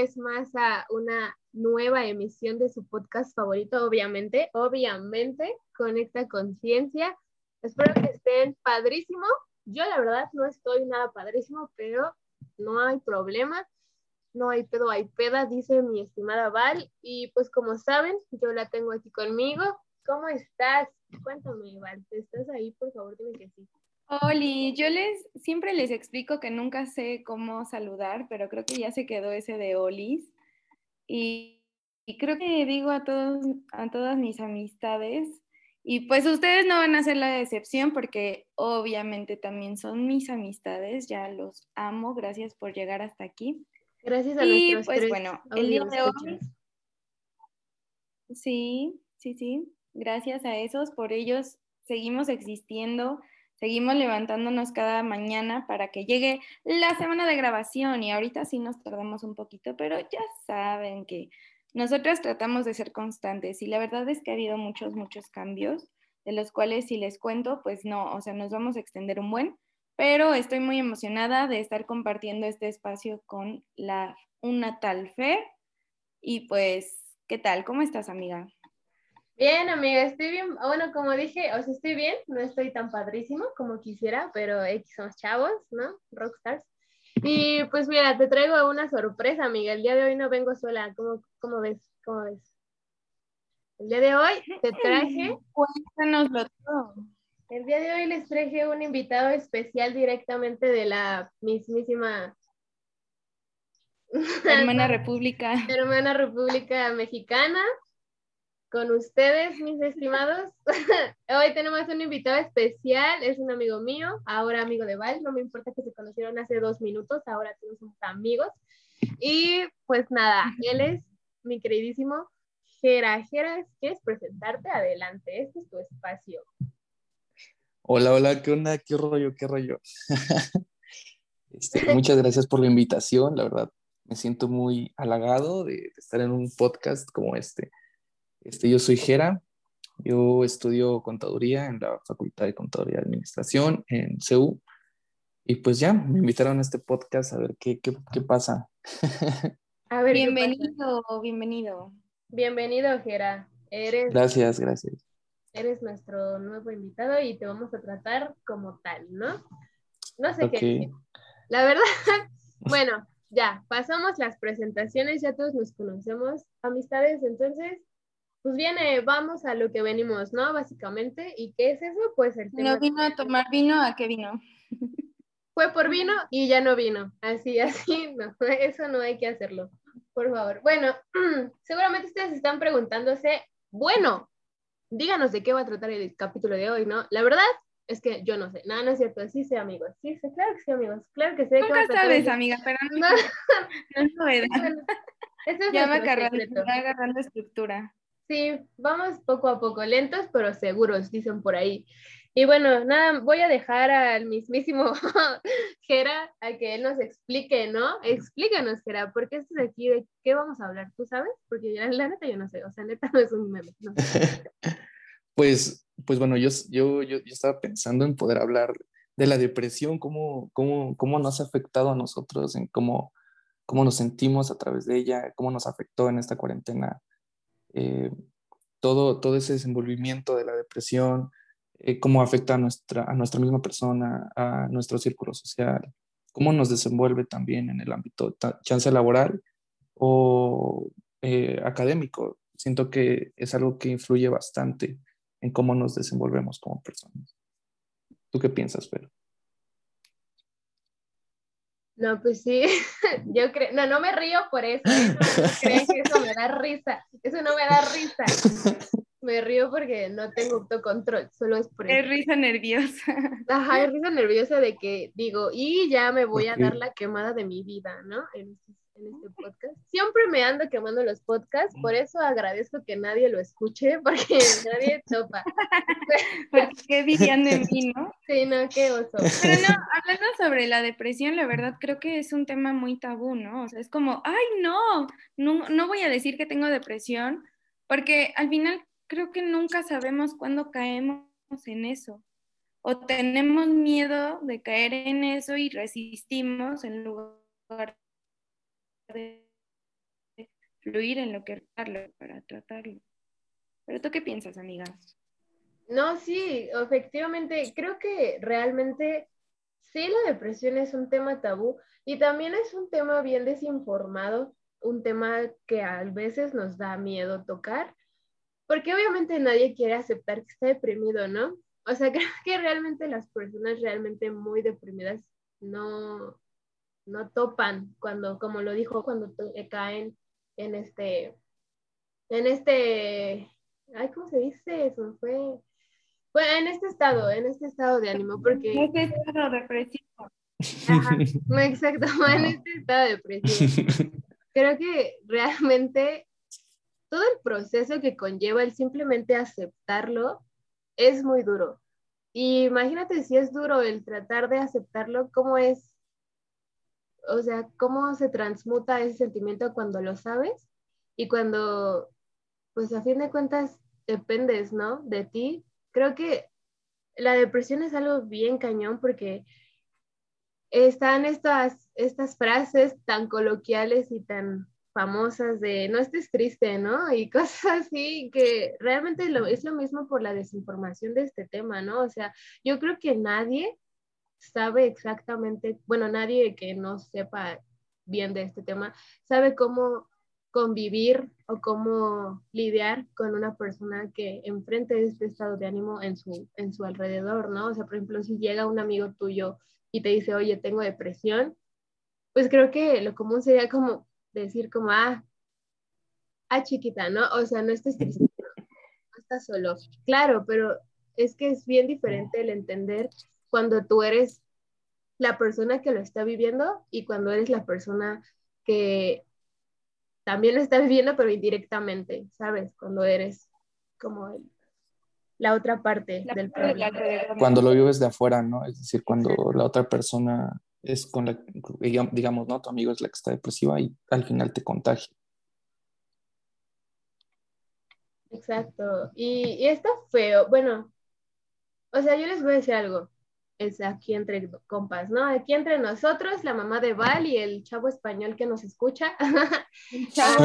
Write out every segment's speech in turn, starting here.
vez más a una nueva emisión de su podcast favorito, obviamente, obviamente, Conecta Conciencia. Espero que estén padrísimo. Yo la verdad no estoy nada padrísimo, pero no hay problema. No hay pedo, hay peda, dice mi estimada Val. Y pues como saben, yo la tengo aquí conmigo. ¿Cómo estás? Cuéntame, Val. ¿Estás ahí? Por favor, dime que sí. Oli, yo les siempre les explico que nunca sé cómo saludar, pero creo que ya se quedó ese de Olis. Y, y creo que digo a todos, a todas mis amistades, y pues ustedes no van a ser la decepción porque obviamente también son mis amistades, ya los amo, gracias por llegar hasta aquí. Gracias a Y nuestros pues tres bueno, el día de hoy, sí, sí, sí, gracias a esos, por ellos seguimos existiendo, seguimos levantándonos cada mañana para que llegue la semana de grabación y ahorita sí nos tardamos un poquito, pero ya saben que nosotras tratamos de ser constantes y la verdad es que ha habido muchos, muchos cambios, de los cuales si les cuento, pues no, o sea, nos vamos a extender un buen, pero estoy muy emocionada de estar compartiendo este espacio con la una tal Fer y pues, ¿qué tal? ¿Cómo estás, amiga? Bien, amiga, estoy bien. Bueno, como dije, o sea, estoy bien, no estoy tan padrísimo como quisiera, pero X somos chavos, ¿no? Rockstars. Y pues mira, te traigo una sorpresa, amiga. El día de hoy no vengo sola. ¿Cómo, cómo ves? ¿Cómo ves? El día de hoy te traje, Cuéntanoslo todo. el día de hoy les traje un invitado especial directamente de la mismísima Hermana República. hermana República Mexicana. Con ustedes, mis estimados. Hoy tenemos un invitado especial, es un amigo mío, ahora amigo de Val, no me importa que se conocieron hace dos minutos, ahora todos somos amigos. Y pues nada, él es mi queridísimo Jera. Jera, ¿quieres presentarte? Adelante, este es tu espacio. Hola, hola, ¿qué onda? ¿Qué rollo? ¿Qué rollo? Este, muchas gracias por la invitación, la verdad, me siento muy halagado de, de estar en un podcast como este. Este, yo soy Jera, yo estudio contaduría en la Facultad de Contaduría y Administración en CEU y pues ya, me invitaron a este podcast a ver qué, qué, qué pasa. A ver. Bienvenido, bienvenido. Bienvenido, Jera. Eres, Gracias, gracias. eres nuestro nuevo invitado y te vamos a tratar como tal, ¿no? No sé qué decir. La verdad, bueno, ya, pasamos las presentaciones, ya todos nos conocemos, amistades, entonces, pues viene, vamos a lo que venimos, ¿no? Básicamente, ¿y qué es eso? Pues el tema No vino a tomar vino, ¿a qué vino? fue por vino y ya no vino, así, así, no, eso no hay que hacerlo, por favor. Bueno, seguramente ustedes están preguntándose, bueno, díganos de qué va a tratar el capítulo de hoy, ¿no? La verdad es que yo no sé, no, no es cierto, sí sé, amigos, sí sé, claro que sí, amigos, claro que sé. va a Nunca tratar sabes, el- amiga, pero no, No, no es novedad. bueno, ese es Ya va va agarrando estructura. Sí, vamos poco a poco, lentos pero seguros, dicen por ahí. Y bueno, nada, voy a dejar al mismísimo Jera a que él nos explique, ¿no? Explícanos, Jera, ¿por qué estás aquí? ¿De qué vamos a hablar? ¿Tú sabes? Porque ya, la neta yo no sé, o sea, neta no es un meme. no. Pues, pues bueno, yo, yo, yo, yo estaba pensando en poder hablar de la depresión, cómo, cómo, cómo nos ha afectado a nosotros, en cómo, cómo nos sentimos a través de ella, cómo nos afectó en esta cuarentena, eh, todo, todo ese desenvolvimiento de la depresión, eh, cómo afecta a nuestra, a nuestra misma persona, a nuestro círculo social, cómo nos desenvuelve también en el ámbito chance laboral o eh, académico. Siento que es algo que influye bastante en cómo nos desenvolvemos como personas. ¿Tú qué piensas, Fer? No, pues sí, yo creo, no, no me río por eso, no crean que eso me da risa, eso no me da risa, me río porque no tengo autocontrol, solo es por eso. Es risa nerviosa. Ajá, es risa nerviosa de que digo, y ya me voy a dar la quemada de mi vida, ¿no? En este, en este podcast. Siempre me ando quemando los podcasts, por eso agradezco que nadie lo escuche, porque nadie topa. Porque qué dirían de mí, ¿no? Sí, no, qué oso. Pero no, hablando sobre la depresión, la verdad creo que es un tema muy tabú, ¿no? O sea, es como, ay, no, no, no voy a decir que tengo depresión, porque al final creo que nunca sabemos cuándo caemos en eso. o tenemos miedo de caer en eso y resistimos en lugar fluir en lo que para tratarlo. ¿Pero tú qué piensas, amiga? No, sí, efectivamente, creo que realmente sí la depresión es un tema tabú y también es un tema bien desinformado, un tema que a veces nos da miedo tocar, porque obviamente nadie quiere aceptar que está deprimido, ¿no? O sea, creo que realmente las personas realmente muy deprimidas no, no topan cuando, como lo dijo, cuando caen en este, en este, ay, ¿cómo se dice? Eso fue, bueno, en este estado, en este estado de ánimo, porque... En este estado depresivo. Ajá, no, exacto, en este estado depresivo. Creo que realmente todo el proceso que conlleva el simplemente aceptarlo es muy duro. Y imagínate si es duro el tratar de aceptarlo, ¿cómo es? O sea, ¿cómo se transmuta ese sentimiento cuando lo sabes? Y cuando, pues a fin de cuentas, dependes, ¿no? De ti. Creo que la depresión es algo bien cañón porque están estas, estas frases tan coloquiales y tan famosas de no estés triste, ¿no? Y cosas así que realmente lo, es lo mismo por la desinformación de este tema, ¿no? O sea, yo creo que nadie sabe exactamente, bueno, nadie que no sepa bien de este tema sabe cómo convivir o cómo lidiar con una persona que enfrente este estado de ánimo en su, en su alrededor, ¿no? O sea, por ejemplo, si llega un amigo tuyo y te dice, oye, tengo depresión, pues creo que lo común sería como decir como, ah, ah, chiquita, ¿no? O sea, no estés triste, no estás solo. Claro, pero es que es bien diferente el entender cuando tú eres la persona que lo está viviendo y cuando eres la persona que también lo está viviendo, pero indirectamente, ¿sabes? Cuando eres como la otra parte del problema. Cuando lo vives de afuera, ¿no? Es decir, cuando la otra persona es con la, digamos, ¿no? Tu amigo es la que está depresiva y al final te contagia. Exacto. Y, y está feo. Bueno, o sea, yo les voy a decir algo. Es aquí entre compas, ¿no? Aquí entre nosotros, la mamá de Val y el chavo español que nos escucha. Chavo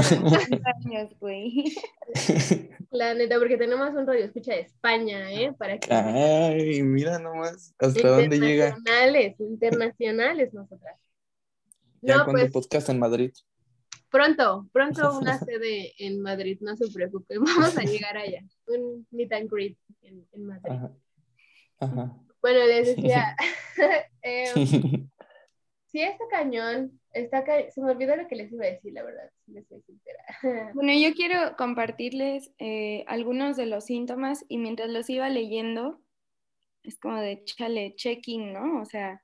años, güey. La neta, porque tenemos un rollo escucha de España, ¿eh? Para que... Ay, mira nomás, hasta dónde llega. Internacionales, internacionales nosotras. Ya no, pues, podcast en Madrid. Pronto, pronto una sede en Madrid, no se preocupen, vamos a llegar allá. Un meet and greet en, en Madrid. Ajá. Ajá. Bueno, les decía, eh, sí está cañón, está se me olvidó lo que les iba a decir, la verdad, si les soy sincera. Bueno, yo quiero compartirles eh, algunos de los síntomas y mientras los iba leyendo, es como de chale, checking, ¿no? O sea,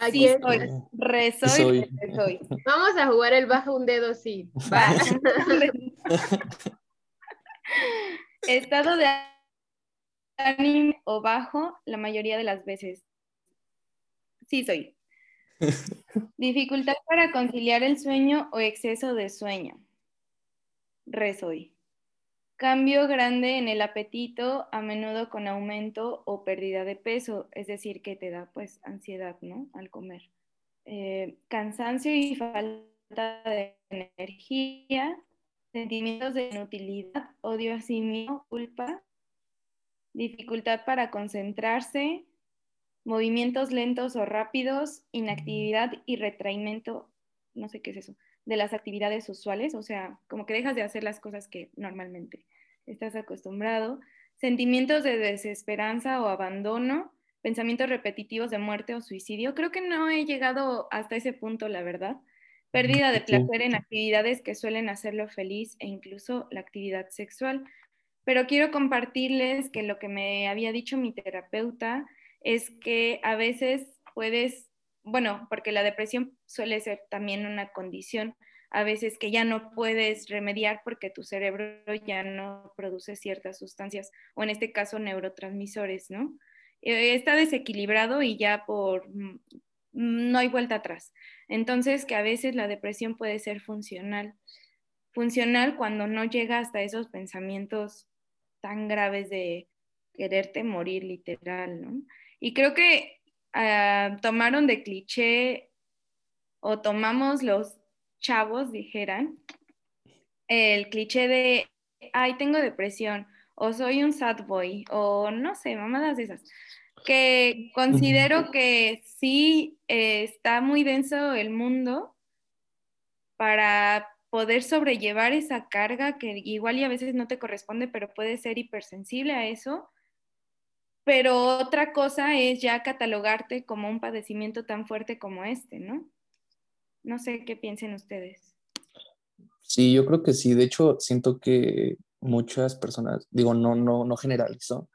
Aquí sí soy, re soy, soy. Vamos a jugar el baja un dedo, sí. Va. Estado de o bajo la mayoría de las veces. Sí soy. Dificultad para conciliar el sueño o exceso de sueño. Re soy. Cambio grande en el apetito, a menudo con aumento o pérdida de peso, es decir, que te da pues ansiedad, ¿no? Al comer. Eh, cansancio y falta de energía, sentimientos de inutilidad, odio a sí mismo, culpa, dificultad para concentrarse, movimientos lentos o rápidos, inactividad y retraimiento, no sé qué es eso, de las actividades usuales, o sea, como que dejas de hacer las cosas que normalmente estás acostumbrado, sentimientos de desesperanza o abandono, pensamientos repetitivos de muerte o suicidio. Creo que no he llegado hasta ese punto, la verdad. Pérdida de placer en actividades que suelen hacerlo feliz e incluso la actividad sexual pero quiero compartirles que lo que me había dicho mi terapeuta es que a veces puedes, bueno, porque la depresión suele ser también una condición, a veces que ya no puedes remediar porque tu cerebro ya no produce ciertas sustancias, o en este caso neurotransmisores, ¿no? Eh, está desequilibrado y ya por mm, no hay vuelta atrás. Entonces, que a veces la depresión puede ser funcional. Funcional cuando no llega hasta esos pensamientos tan graves de quererte morir literal, ¿no? Y creo que ah, tomaron de cliché o tomamos los chavos, dijeran, el cliché de, ay, tengo depresión, o soy un sad boy, o no sé, mamadas de esas, que considero que sí eh, está muy denso el mundo para poder sobrellevar esa carga que igual y a veces no te corresponde, pero puede ser hipersensible a eso. Pero otra cosa es ya catalogarte como un padecimiento tan fuerte como este, ¿no? No sé qué piensen ustedes. Sí, yo creo que sí. De hecho, siento que muchas personas, digo, no, no, no generalizo,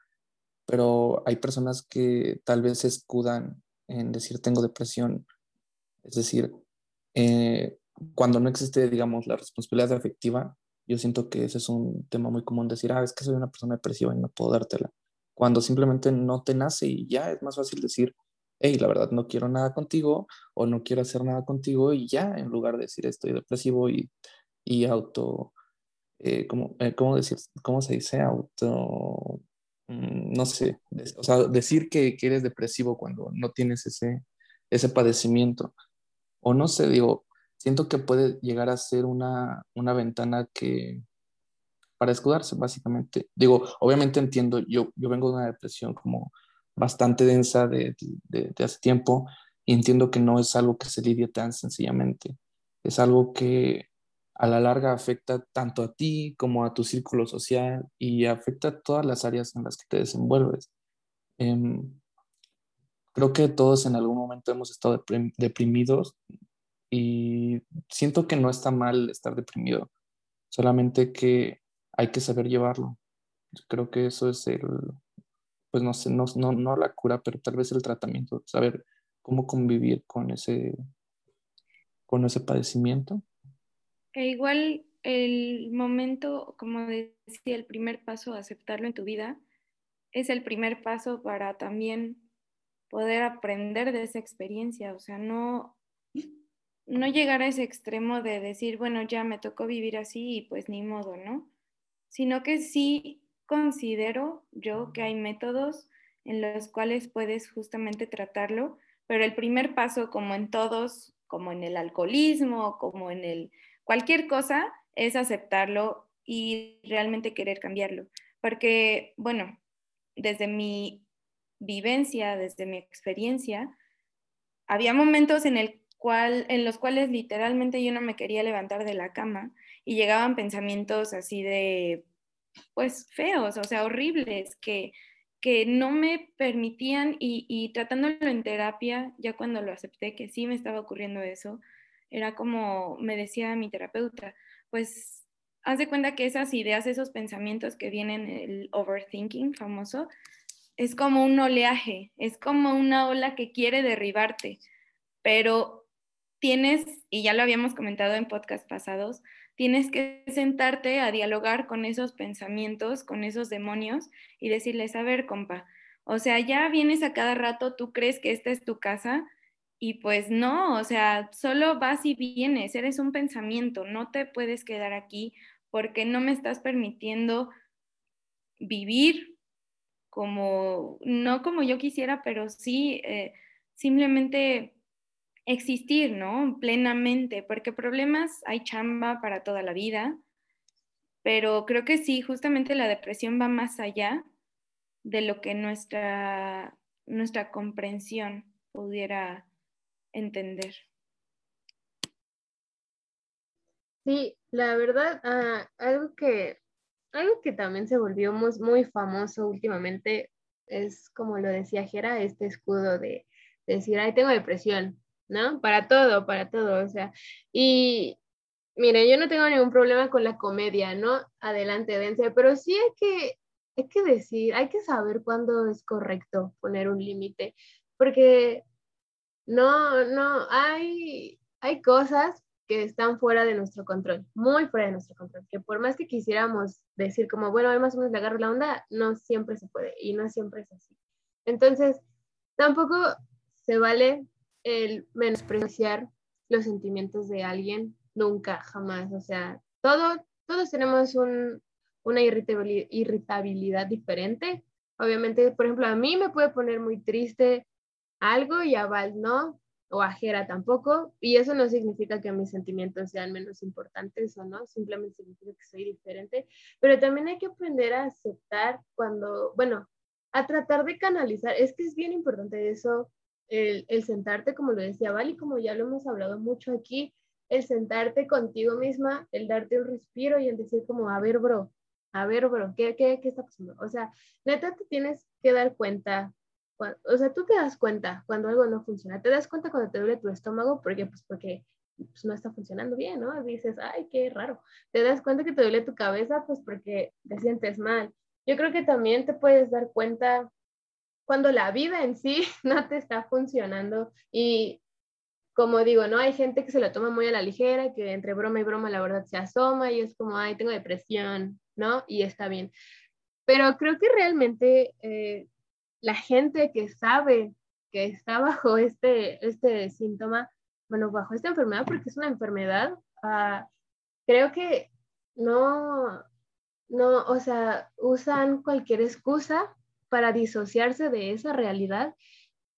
pero hay personas que tal vez escudan en decir tengo depresión. Es decir, eh, cuando no existe, digamos, la responsabilidad afectiva, yo siento que ese es un tema muy común, decir, ah, es que soy una persona depresiva y no puedo dártela. Cuando simplemente no te nace y ya es más fácil decir, hey, la verdad no quiero nada contigo o no quiero hacer nada contigo y ya, en lugar de decir estoy depresivo y, y auto, eh, ¿cómo, eh, ¿cómo, decir, ¿cómo se dice? Auto, mm, no sé, o sea, decir que, que, eres depresivo cuando no tienes ese, ese padecimiento. O no sé, digo, siento que puede llegar a ser una, una ventana que para escudarse, básicamente. Digo, obviamente entiendo, yo, yo vengo de una depresión como bastante densa de, de, de, hace tiempo y entiendo que no es algo que se lidie tan sencillamente. Es algo que a la larga afecta tanto a ti como a tu círculo social y afecta a todas las áreas en las que te desenvuelves. Eh, creo que todos en algún momento hemos estado deprimidos y siento que no está mal estar deprimido, solamente que hay que saber llevarlo. Creo que eso es el, pues no sé, no, no, no la cura, pero tal vez el tratamiento, saber cómo convivir con ese, con ese padecimiento. Igual el momento, como decía, el primer paso, aceptarlo en tu vida, es el primer paso para también poder aprender de esa experiencia. O sea, no, no llegar a ese extremo de decir, bueno, ya me tocó vivir así y pues ni modo, ¿no? Sino que sí considero yo que hay métodos en los cuales puedes justamente tratarlo, pero el primer paso, como en todos, como en el alcoholismo, como en el cualquier cosa, es aceptarlo y realmente querer cambiarlo. Porque, bueno, desde mi vivencia, desde mi experiencia, había momentos en el en los cuales literalmente yo no me quería levantar de la cama y llegaban pensamientos así de, pues feos, o sea, horribles, que, que no me permitían y, y tratándolo en terapia, ya cuando lo acepté que sí me estaba ocurriendo eso, era como me decía mi terapeuta, pues haz de cuenta que esas ideas, esos pensamientos que vienen, el overthinking famoso, es como un oleaje, es como una ola que quiere derribarte, pero tienes, y ya lo habíamos comentado en podcast pasados, tienes que sentarte a dialogar con esos pensamientos, con esos demonios y decirles, a ver, compa, o sea, ya vienes a cada rato, tú crees que esta es tu casa y pues no, o sea, solo vas y vienes, eres un pensamiento, no te puedes quedar aquí porque no me estás permitiendo vivir como, no como yo quisiera, pero sí, eh, simplemente existir, ¿no? Plenamente, porque problemas hay chamba para toda la vida, pero creo que sí, justamente la depresión va más allá de lo que nuestra, nuestra comprensión pudiera entender. Sí, la verdad, ah, algo, que, algo que también se volvió muy, famoso últimamente es, como lo decía Jera, este escudo de, de decir, ay, tengo depresión, ¿no? Para todo, para todo, o sea, y mire, yo no tengo ningún problema con la comedia, ¿no? Adelante, dense, pero sí hay que, hay que decir, hay que saber cuándo es correcto poner un límite, porque no, no, hay, hay cosas que están fuera de nuestro control, muy fuera de nuestro control, que por más que quisiéramos decir como, bueno, ahí más o menos le agarro la onda, no siempre se puede y no siempre es así. Entonces, tampoco se vale el menospreciar los sentimientos de alguien, nunca, jamás. O sea, todo, todos tenemos una irritabilidad, diferente, Obviamente, por ejemplo, a mí me puede poner muy triste algo y a Val no, o a Jera tampoco, y eso no significa que mis sentimientos sean menos importantes o no, simplemente significa que soy diferente, pero también hay que aprender a aceptar cuando, bueno, a tratar de canalizar, es que es bien importante eso, el, sentarte, como lo decía Val, y como ya lo hemos hablado mucho aquí, el sentarte contigo misma, el darte un respiro y el decir como, a ver, bro, a ver, bro, ¿qué, qué, qué está pasando? O sea, neta te tienes que dar cuenta, o sea, tú te das cuenta cuando algo no funciona, te das cuenta cuando te duele tu estómago, porque pues porque pues, no está funcionando bien, ¿no? Dices, ay, qué raro. Te das cuenta que te duele tu cabeza, pues porque te sientes mal. Yo creo que también te puedes dar cuenta cuando la vida en sí no te está funcionando y como digo, ¿no? Hay gente que se lo toma muy a la ligera, que entre broma y broma la verdad se asoma y es como, ay, tengo depresión, ¿no? Y está bien. Pero creo que realmente eh, la gente que sabe que está bajo este, este síntoma, bueno, bajo esta enfermedad, porque es una enfermedad, uh, creo que no, no, o sea, usan cualquier excusa para disociarse de esa realidad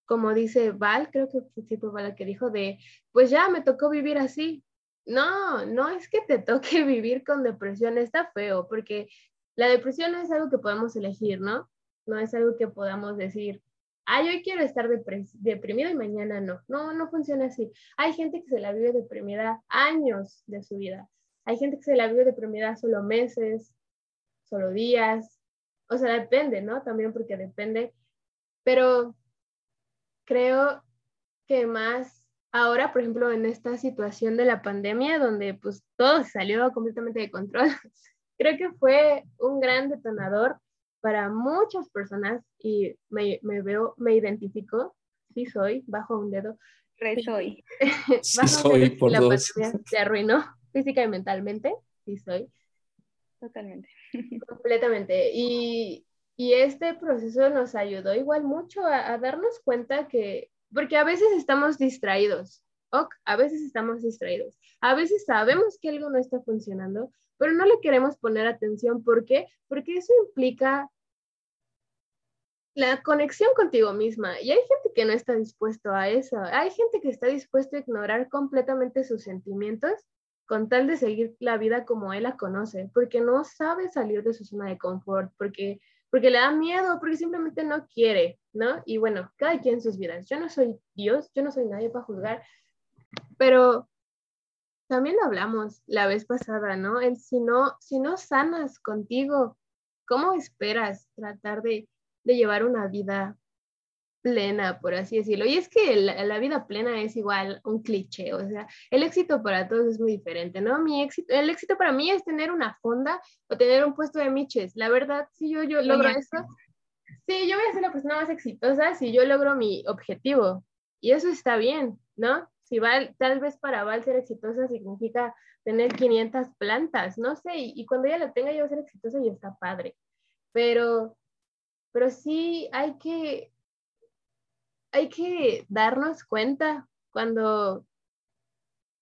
como dice Val, creo que sí fue Val que dijo de, pues ya me tocó vivir así. No, no es que te toque vivir con depresión, está feo, porque la depresión no es algo que podamos elegir, ¿no? No es algo que podamos decir, ay, hoy quiero estar deprimido y mañana no. No, no funciona así. Hay gente que se la vive deprimida años de su vida. Hay gente que se la vive deprimida solo meses, solo días. O sea, depende, ¿no? También porque depende. Pero creo que más ahora, por ejemplo, en esta situación de la pandemia, donde pues todo salió completamente de control, creo que fue un gran detonador para muchas personas y me, me veo, me identifico, sí soy, bajo un dedo. Re soy. sí soy, por la dos. pandemia se arruinó física y mentalmente, sí soy. Totalmente. Completamente. Y, y este proceso nos ayudó igual mucho a, darnos cuenta que, porque a veces estamos distraídos, ok, a veces estamos distraídos, a veces sabemos que algo no está funcionando, pero no le queremos poner atención. ¿Por qué? Porque eso implica la conexión contigo misma. Y hay gente que no está dispuesto a eso. Hay gente que está dispuesto a ignorar completamente sus sentimientos con tal de seguir la vida como él la conoce, porque no sabe salir de su zona de confort, porque porque le da miedo, porque simplemente no quiere, ¿no? Y bueno, cada quien sus vidas. Yo no soy Dios, yo no soy nadie para juzgar, pero también hablamos la vez pasada, ¿no? El si no, si no sanas contigo, ¿cómo esperas tratar de, de llevar una vida plena, por así decirlo. Y es que la, vida plena es igual un cliché, o sea, el éxito para todos es muy diferente, ¿no? Mi éxito, el éxito para mí es tener una fonda o tener un puesto de miches. La verdad, si yo, yo logro eso, sí, yo voy a ser la persona más exitosa si yo logro mi objetivo. Y eso está bien, ¿no? Si Val, tal vez para Val ser exitosa significa tener 500 plantas, no sé, y, y cuando ella lo tenga yo voy a ser exitosa y está padre. Pero, pero sí hay que, hay que darnos cuenta cuando,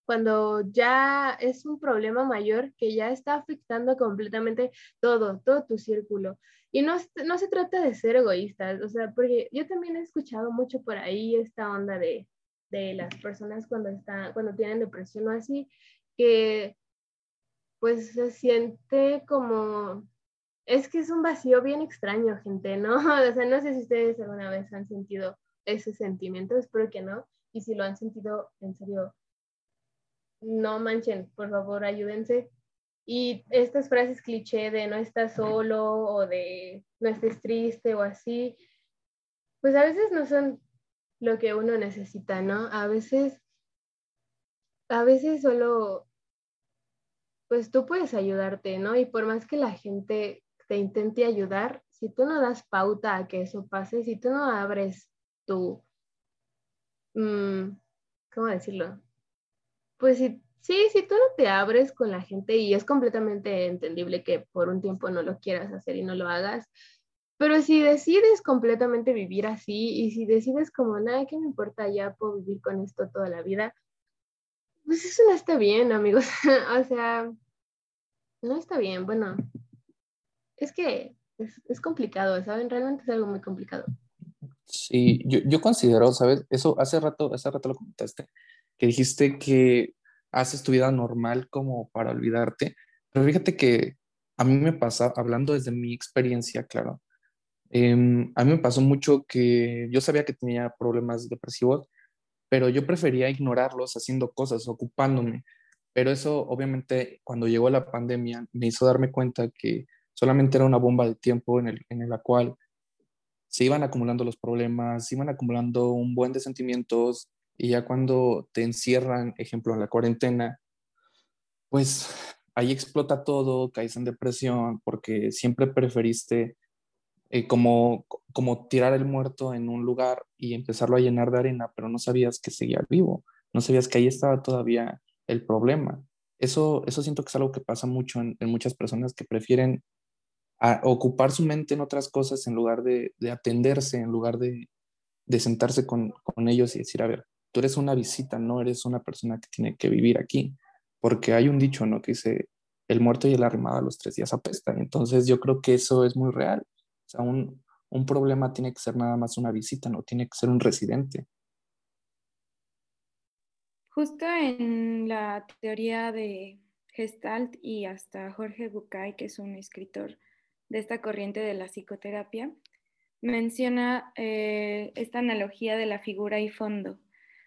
cuando ya es un problema mayor que ya está afectando completamente todo, todo tu círculo. Y no, no se trata de ser egoístas, o sea, porque yo también he escuchado mucho por ahí esta onda de, de las personas cuando, están, cuando tienen depresión o así, que pues se siente como, es que es un vacío bien extraño, gente, ¿no? O sea, no sé si ustedes alguna vez han sentido ese sentimiento, espero que no. Y si lo han sentido, en serio, no manchen, por favor, ayúdense. Y estas frases cliché de no estás solo o de no estés triste o así, pues a veces no son lo que uno necesita, ¿no? A veces, a veces solo, pues tú puedes ayudarte, ¿no? Y por más que la gente te intente ayudar, si tú no das pauta a que eso pase, si tú no abres tu, mm, ¿cómo decirlo? Pues sí, sí, si tú no te abres con la gente y es completamente entendible que por un tiempo no lo quieras hacer y no lo hagas, pero si decides completamente vivir así y si decides como, nada, ¿qué me importa? Ya puedo vivir con esto toda la vida, pues eso no está bien, amigos. o sea, no está bien. Bueno, es que es, complicado, ¿saben? Realmente es algo muy complicado. Sí, yo, yo considero, ¿sabes? Eso hace rato, hace rato lo comentaste, que dijiste que haces tu vida normal como para olvidarte, pero fíjate que a mí me pasa, hablando desde mi experiencia, claro, em, a mí me pasó mucho que yo sabía que tenía problemas depresivos, pero yo prefería ignorarlos haciendo cosas, ocupándome. Pero eso obviamente cuando llegó la pandemia me hizo darme cuenta que solamente era una bomba de tiempo en, el, en la cual se iban acumulando los problemas, se iban acumulando un buen de sentimientos y ya cuando te encierran, ejemplo, en la cuarentena, pues ahí explota todo, caes en depresión porque siempre preferiste eh, como, como tirar el muerto en un lugar y empezarlo a llenar de arena, pero no sabías que seguía vivo, no sabías que ahí estaba todavía el problema. Eso, eso siento que es algo que pasa mucho en, muchas personas que prefieren ocupar su mente en otras cosas en lugar de, atenderse, en lugar de, sentarse con, ellos y decir, a ver, tú eres una visita, no eres una persona que tiene que vivir aquí, porque hay un dicho, ¿no? Que dice, el muerto y el arrimado a los tres días apestan. Entonces yo creo que eso es muy real. O sea, un, un problema tiene que ser nada más una visita, no tiene que ser un residente. Justo en la teoría de Gestalt y hasta Jorge Bucay, que es un escritor de esta corriente de la psicoterapia, menciona eh, esta analogía de la figura y fondo.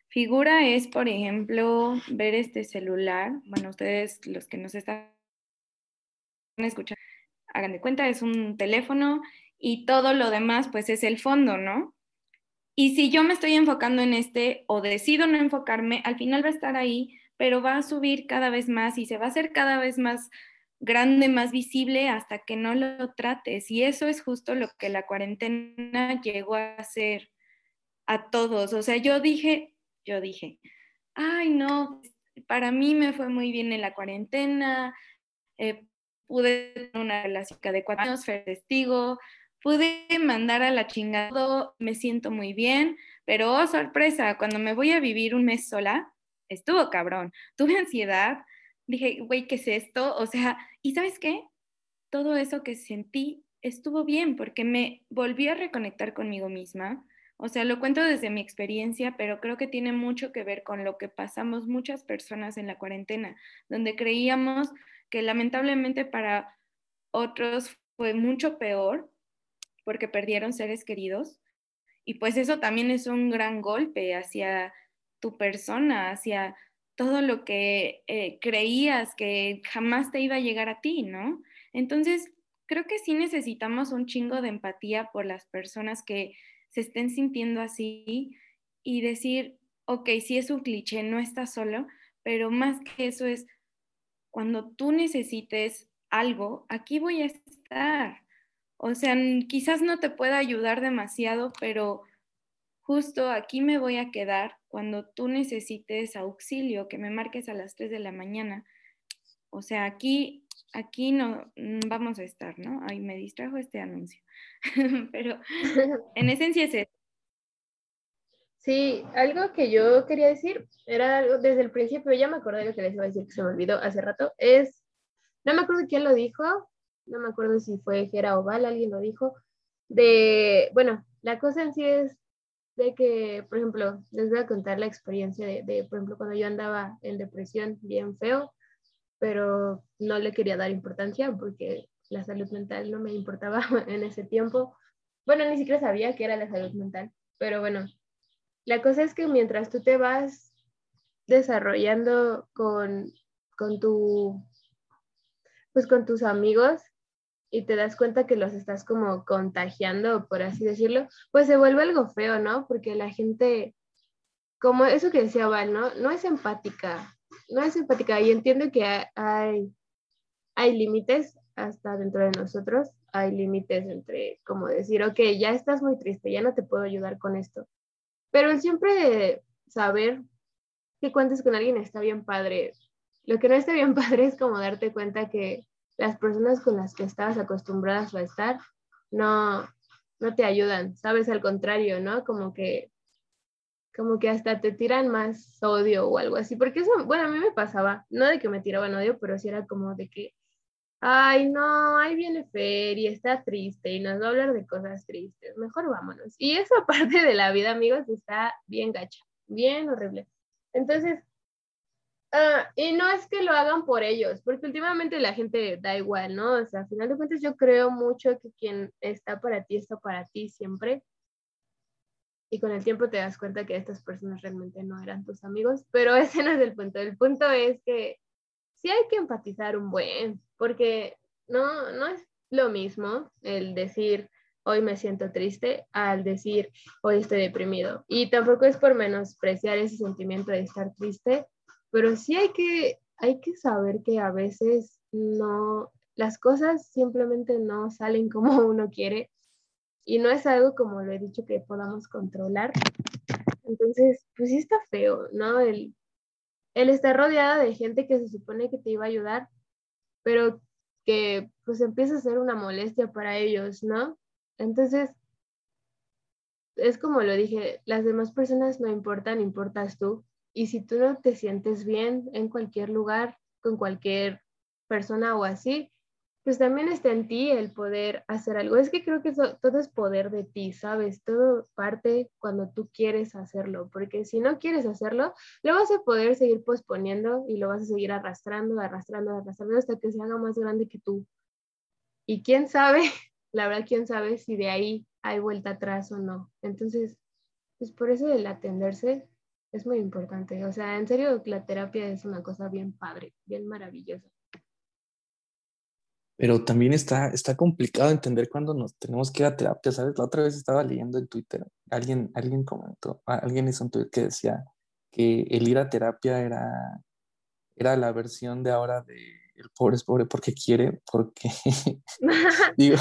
Figura es, por ejemplo, ver este celular. Bueno, ustedes los que nos están escuchando, hagan de cuenta, es un teléfono y todo lo demás pues es el fondo, ¿no? Y si yo me estoy enfocando en este o decido no enfocarme, al final va a estar ahí, pero va a subir cada vez más y se va a hacer cada vez más grande, más visible hasta que no lo trates. Y eso es justo lo que la cuarentena llegó a hacer a todos. O sea, yo dije, yo dije, ay, no, para mí me fue muy bien en la cuarentena, eh, pude tener una relación de cuatro años, testigo, pude mandar a la chingada, me siento muy bien, pero oh, sorpresa, cuando me voy a vivir un mes sola, estuvo cabrón. Tuve ansiedad, dije, güey, ¿qué es esto? O sea, ¿y sabes qué? Todo eso que sentí estuvo bien porque me volví a reconectar conmigo misma. O sea, lo cuento desde mi experiencia, pero creo que tiene mucho que ver con lo que pasamos muchas personas en la cuarentena, donde creíamos que lamentablemente para otros fue mucho peor porque perdieron seres queridos. Y pues eso también es un gran golpe hacia tu persona, hacia todo lo que eh, creías que jamás te iba a llegar a ti, ¿no? Entonces, creo que sí necesitamos un chingo de empatía por las personas que se estén sintiendo así y decir, ok, sí es un cliché, no estás solo, pero más que eso es, cuando tú necesites algo, aquí voy a estar. O sea, quizás no te pueda ayudar demasiado, pero justo aquí me voy a quedar cuando tú necesites auxilio, que me marques a las 3 de la mañana. O sea, aquí, aquí no mm, vamos a estar, ¿no? Ay, me distrajo este anuncio. pero en esencia es eso. Sí, algo que yo quería decir era algo desde el principio, ya me acordé de lo que les iba a decir que se me olvidó hace rato, es, no me acuerdo quién lo dijo, no me acuerdo si fue Gera Oval, alguien lo dijo, de, bueno, la cosa en sí es de que, por ejemplo, les voy a contar la experiencia de, por ejemplo, cuando yo andaba en depresión bien feo, pero no le quería dar importancia porque la salud mental no me importaba en ese tiempo. Bueno, ni siquiera sabía que era la salud mental, pero bueno, la cosa es que mientras tú te vas desarrollando con, con tu, pues con tus amigos, y te das cuenta que los estás como contagiando, por así decirlo, pues se vuelve algo feo, ¿no? Porque la gente, como eso que decía Val, ¿no? No es empática, no es empática y entiendo que hay, hay límites hasta dentro de nosotros, hay límites entre como decir, ok, ya estás muy triste, ya no te puedo ayudar con esto. Pero siempre saber que cuentes con alguien está bien padre. Lo que no está bien padre es como darte cuenta que las personas con las que estabas acostumbradas a estar no, no te ayudan, sabes, al contrario, ¿no? Como que, como que hasta te tiran más odio o algo así, porque eso, bueno, a mí me pasaba, no de que me tiraban odio, pero sí era como de que ay, no, ahí viene Fer y está triste y nos va a hablar de cosas tristes, mejor vámonos. Y esa parte de la vida, amigos, está bien gacha, bien horrible. Entonces, ah, y no es que lo hagan por ellos, porque últimamente la gente da igual, ¿no? O sea, al final de cuentas yo creo mucho que quien está para ti está para ti siempre. Y con el tiempo te das cuenta que estas personas realmente no eran tus amigos, pero ese no es el punto. El punto es que sí hay que empatizar un buen, porque no, no es lo mismo el decir hoy me siento triste al decir hoy estoy deprimido. Y tampoco es por menospreciar ese sentimiento de estar triste, pero sí hay que, hay que saber que a veces no, las cosas simplemente no salen como uno quiere y no es algo como lo he dicho que podamos controlar. Entonces, pues sí está feo, ¿no? El el estar rodeada de gente que se supone que te iba a ayudar, pero que pues empieza a ser una molestia para ellos, ¿no? Entonces, es como lo dije, las demás personas no importan, importas tú. Y si tú no te sientes bien en cualquier lugar, con cualquier persona o así, pues también está en ti el poder hacer algo. Es que creo que todo es poder de ti, ¿sabes? Todo parte cuando tú quieres hacerlo, porque si no quieres hacerlo, lo vas a poder seguir posponiendo y lo vas a seguir arrastrando, arrastrando, arrastrando hasta que se haga más grande que tú. Y quién sabe, la verdad, quién sabe si de ahí hay vuelta atrás o no. Entonces, pues por eso el atenderse es muy importante. O sea, en serio, la terapia es una cosa bien padre, bien maravillosa pero también está, está complicado entender cuando nos tenemos que ir a terapia, ¿sabes? La otra vez estaba leyendo en Twitter, alguien, alguien comentó, alguien hizo un tweet que decía que el ir a terapia era, era la versión de ahora de el pobre es pobre porque quiere, porque digo,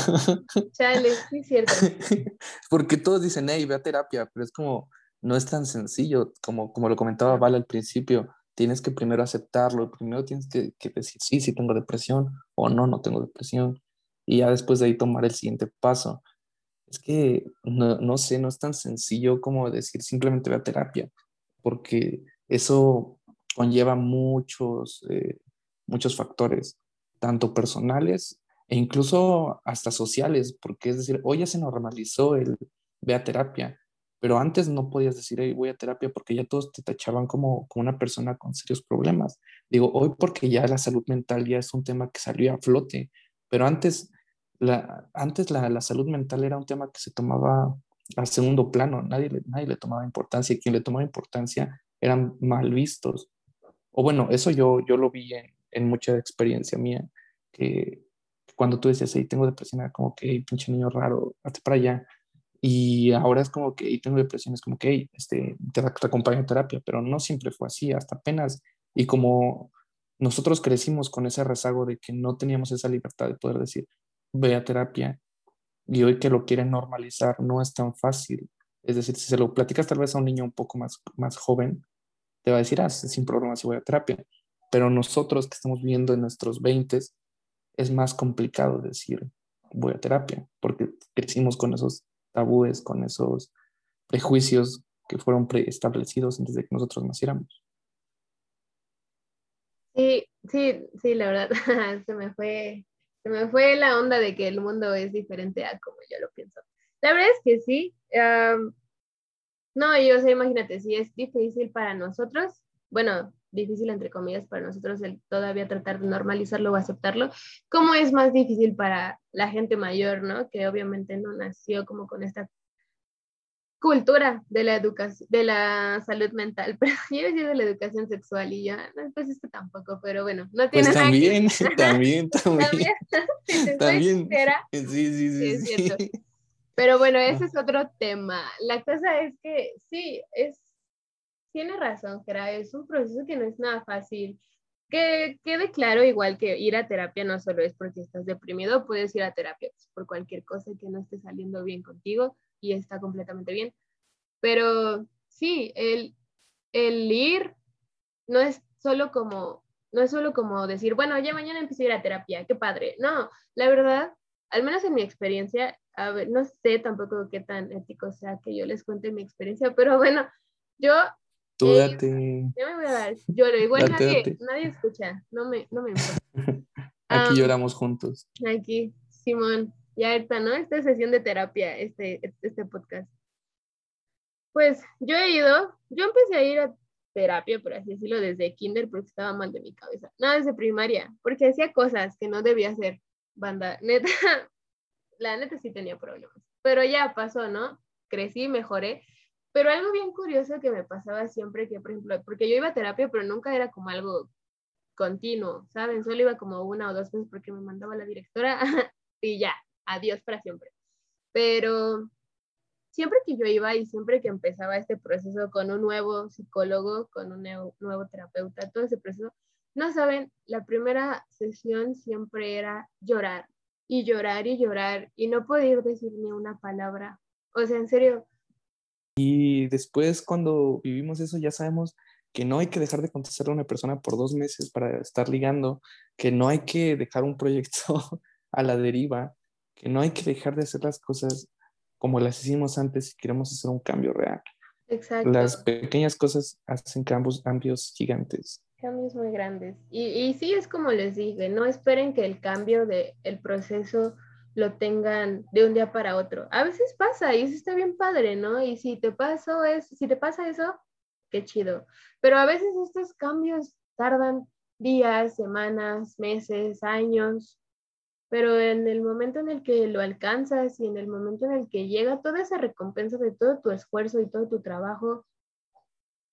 Chale, sí es cierto. porque todos dicen, hey, ve a terapia, pero es como, no es tan sencillo, como, como lo comentaba Val al principio, tienes que primero aceptarlo, primero tienes que, decir, sí, sí tengo depresión o no, no tengo depresión, y ya después de ahí tomar el siguiente paso. Es que no, no sé, no es tan sencillo como decir simplemente ve a terapia, porque eso conlleva muchos, eh, muchos factores, tanto personales e incluso hasta sociales, porque es decir, hoy ya se normalizó el ve a terapia, pero antes no podías decir, hey, voy a terapia porque ya todos te tachaban como, una persona con serios problemas. Digo, hoy porque ya la salud mental ya es un tema que salió a flote, pero antes la, antes la, salud mental era un tema que se tomaba a segundo plano, nadie le, tomaba importancia y quien le tomaba importancia eran mal vistos. O bueno, eso yo, lo vi en, mucha experiencia mía, que cuando tú decías, tengo depresión, era como que, pinche niño raro, hazte para allá. Y ahora es como que, y tengo depresión, es como que, este, te, te acompaño a terapia, pero no siempre fue así, hasta apenas. Y como nosotros crecimos con ese rezago de que no teníamos esa libertad de poder decir, ve a terapia, y hoy que lo quieren normalizar no es tan fácil. Es decir, si se lo platicas tal vez a un niño un poco más, más joven, te va a decir, ah, sin problema si voy a terapia. Pero nosotros que estamos viendo en nuestros 20 es más complicado decir, voy a terapia, porque crecimos con esos tabúes, con esos prejuicios que fueron preestablecidos antes de que nosotros naciéramos. Sí, sí, sí, la verdad, se me fue, se me fue la onda de que el mundo es diferente a como yo lo pienso. La verdad es que sí. no, yo sé, imagínate, si es difícil para nosotros, bueno, difícil entre comillas para nosotros el todavía tratar de normalizarlo o aceptarlo, ¿cómo es más difícil para la gente mayor, ¿no? Que obviamente no nació como con esta cultura de la educación, de la salud mental, pero yo decía de la educación sexual y ya, no, pues esto tampoco, pero bueno, no tiene pues nada también, que... también, también, también, también, sí, sí, sí, es cierto. Pero bueno, ese es otro tema. La cosa es que sí, es tiene razón, Jera, es un proceso que no es nada fácil. Que quede claro, igual que ir a terapia no solo es porque estás deprimido, puedes ir a terapia pues, por cualquier cosa que no esté saliendo bien contigo y está completamente bien. Pero sí, el, el ir no es solo como no es solo como decir, bueno, ya mañana empiezo a ir a terapia, qué padre. No, la verdad, al menos en mi experiencia, a ver, no sé tampoco qué tan ético sea que yo les cuente mi experiencia, pero bueno, yo Tú date. Ya me voy a dar. Lloro. Igual nadie, nadie escucha. No me, no me importa. Aquí lloramos juntos. Aquí, Simón, ya está, ¿no? Esta sesión de terapia, este, este podcast. Pues yo he ido, yo empecé a ir a terapia, por así decirlo, desde kinder porque estaba mal de mi cabeza. No, desde primaria, porque hacía cosas que no debía hacer. Banda, neta, la neta sí tenía problemas. Pero ya pasó, ¿no? Crecí, mejoré. Pero algo bien curioso que me pasaba siempre, que por ejemplo, porque yo iba a terapia, pero nunca era como algo continuo, ¿saben? Solo iba como una o dos veces porque me mandaba la directora y ya, adiós para siempre. Pero siempre que yo iba y siempre que empezaba este proceso con un nuevo psicólogo, con un nuevo, nuevo terapeuta, todo ese proceso, no saben, la primera sesión siempre era llorar y llorar y llorar y no poder decir ni una palabra. O sea, en serio. Y después cuando vivimos eso ya sabemos que no hay que dejar de contestar a una persona por dos meses para estar ligando, que no hay que dejar un proyecto a la deriva, que no hay que dejar de hacer las cosas como las hicimos antes si queremos hacer un cambio real. Exacto. Las pequeñas cosas hacen cambios, cambios gigantes. Cambios muy grandes. Y, y sí, es como les dije, no esperen que el cambio del el proceso lo tengan de un día para otro. A veces pasa y eso está bien padre, ¿no? Y si te pasó es, si te pasa eso, qué chido. Pero a veces estos cambios tardan días, semanas, meses, años, pero en el momento en el que lo alcanzas y en el momento en el que llega toda esa recompensa de todo tu esfuerzo y todo tu trabajo,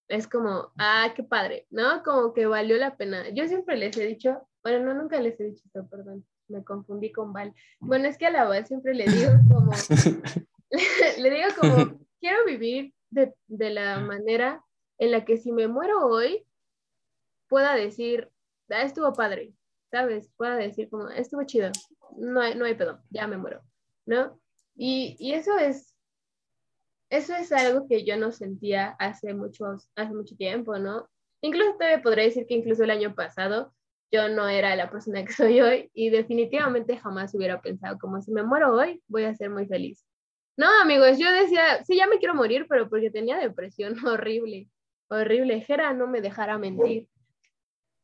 es como, ah, qué padre, ¿no? Como que valió la pena. Yo siempre les he dicho, bueno, no, nunca les he dicho esto, perdón, me confundí con Val. Bueno, es que a la Val siempre le digo como, le digo como, quiero vivir de, de la manera en la que si me muero hoy, pueda decir, ah, estuvo padre, ¿sabes? Pueda decir como, estuvo chido, no hay, no hay pedo, ya me muero, ¿no? Y, y eso es eso es algo que yo no sentía hace, muchos, hace mucho tiempo, ¿no? Incluso te podría decir que incluso el año pasado yo no era la persona que soy hoy y definitivamente jamás hubiera pensado como si me muero hoy voy a ser muy feliz. No, amigos, yo decía, sí, ya me quiero morir, pero porque tenía depresión horrible, horrible. Jera no me dejara mentir.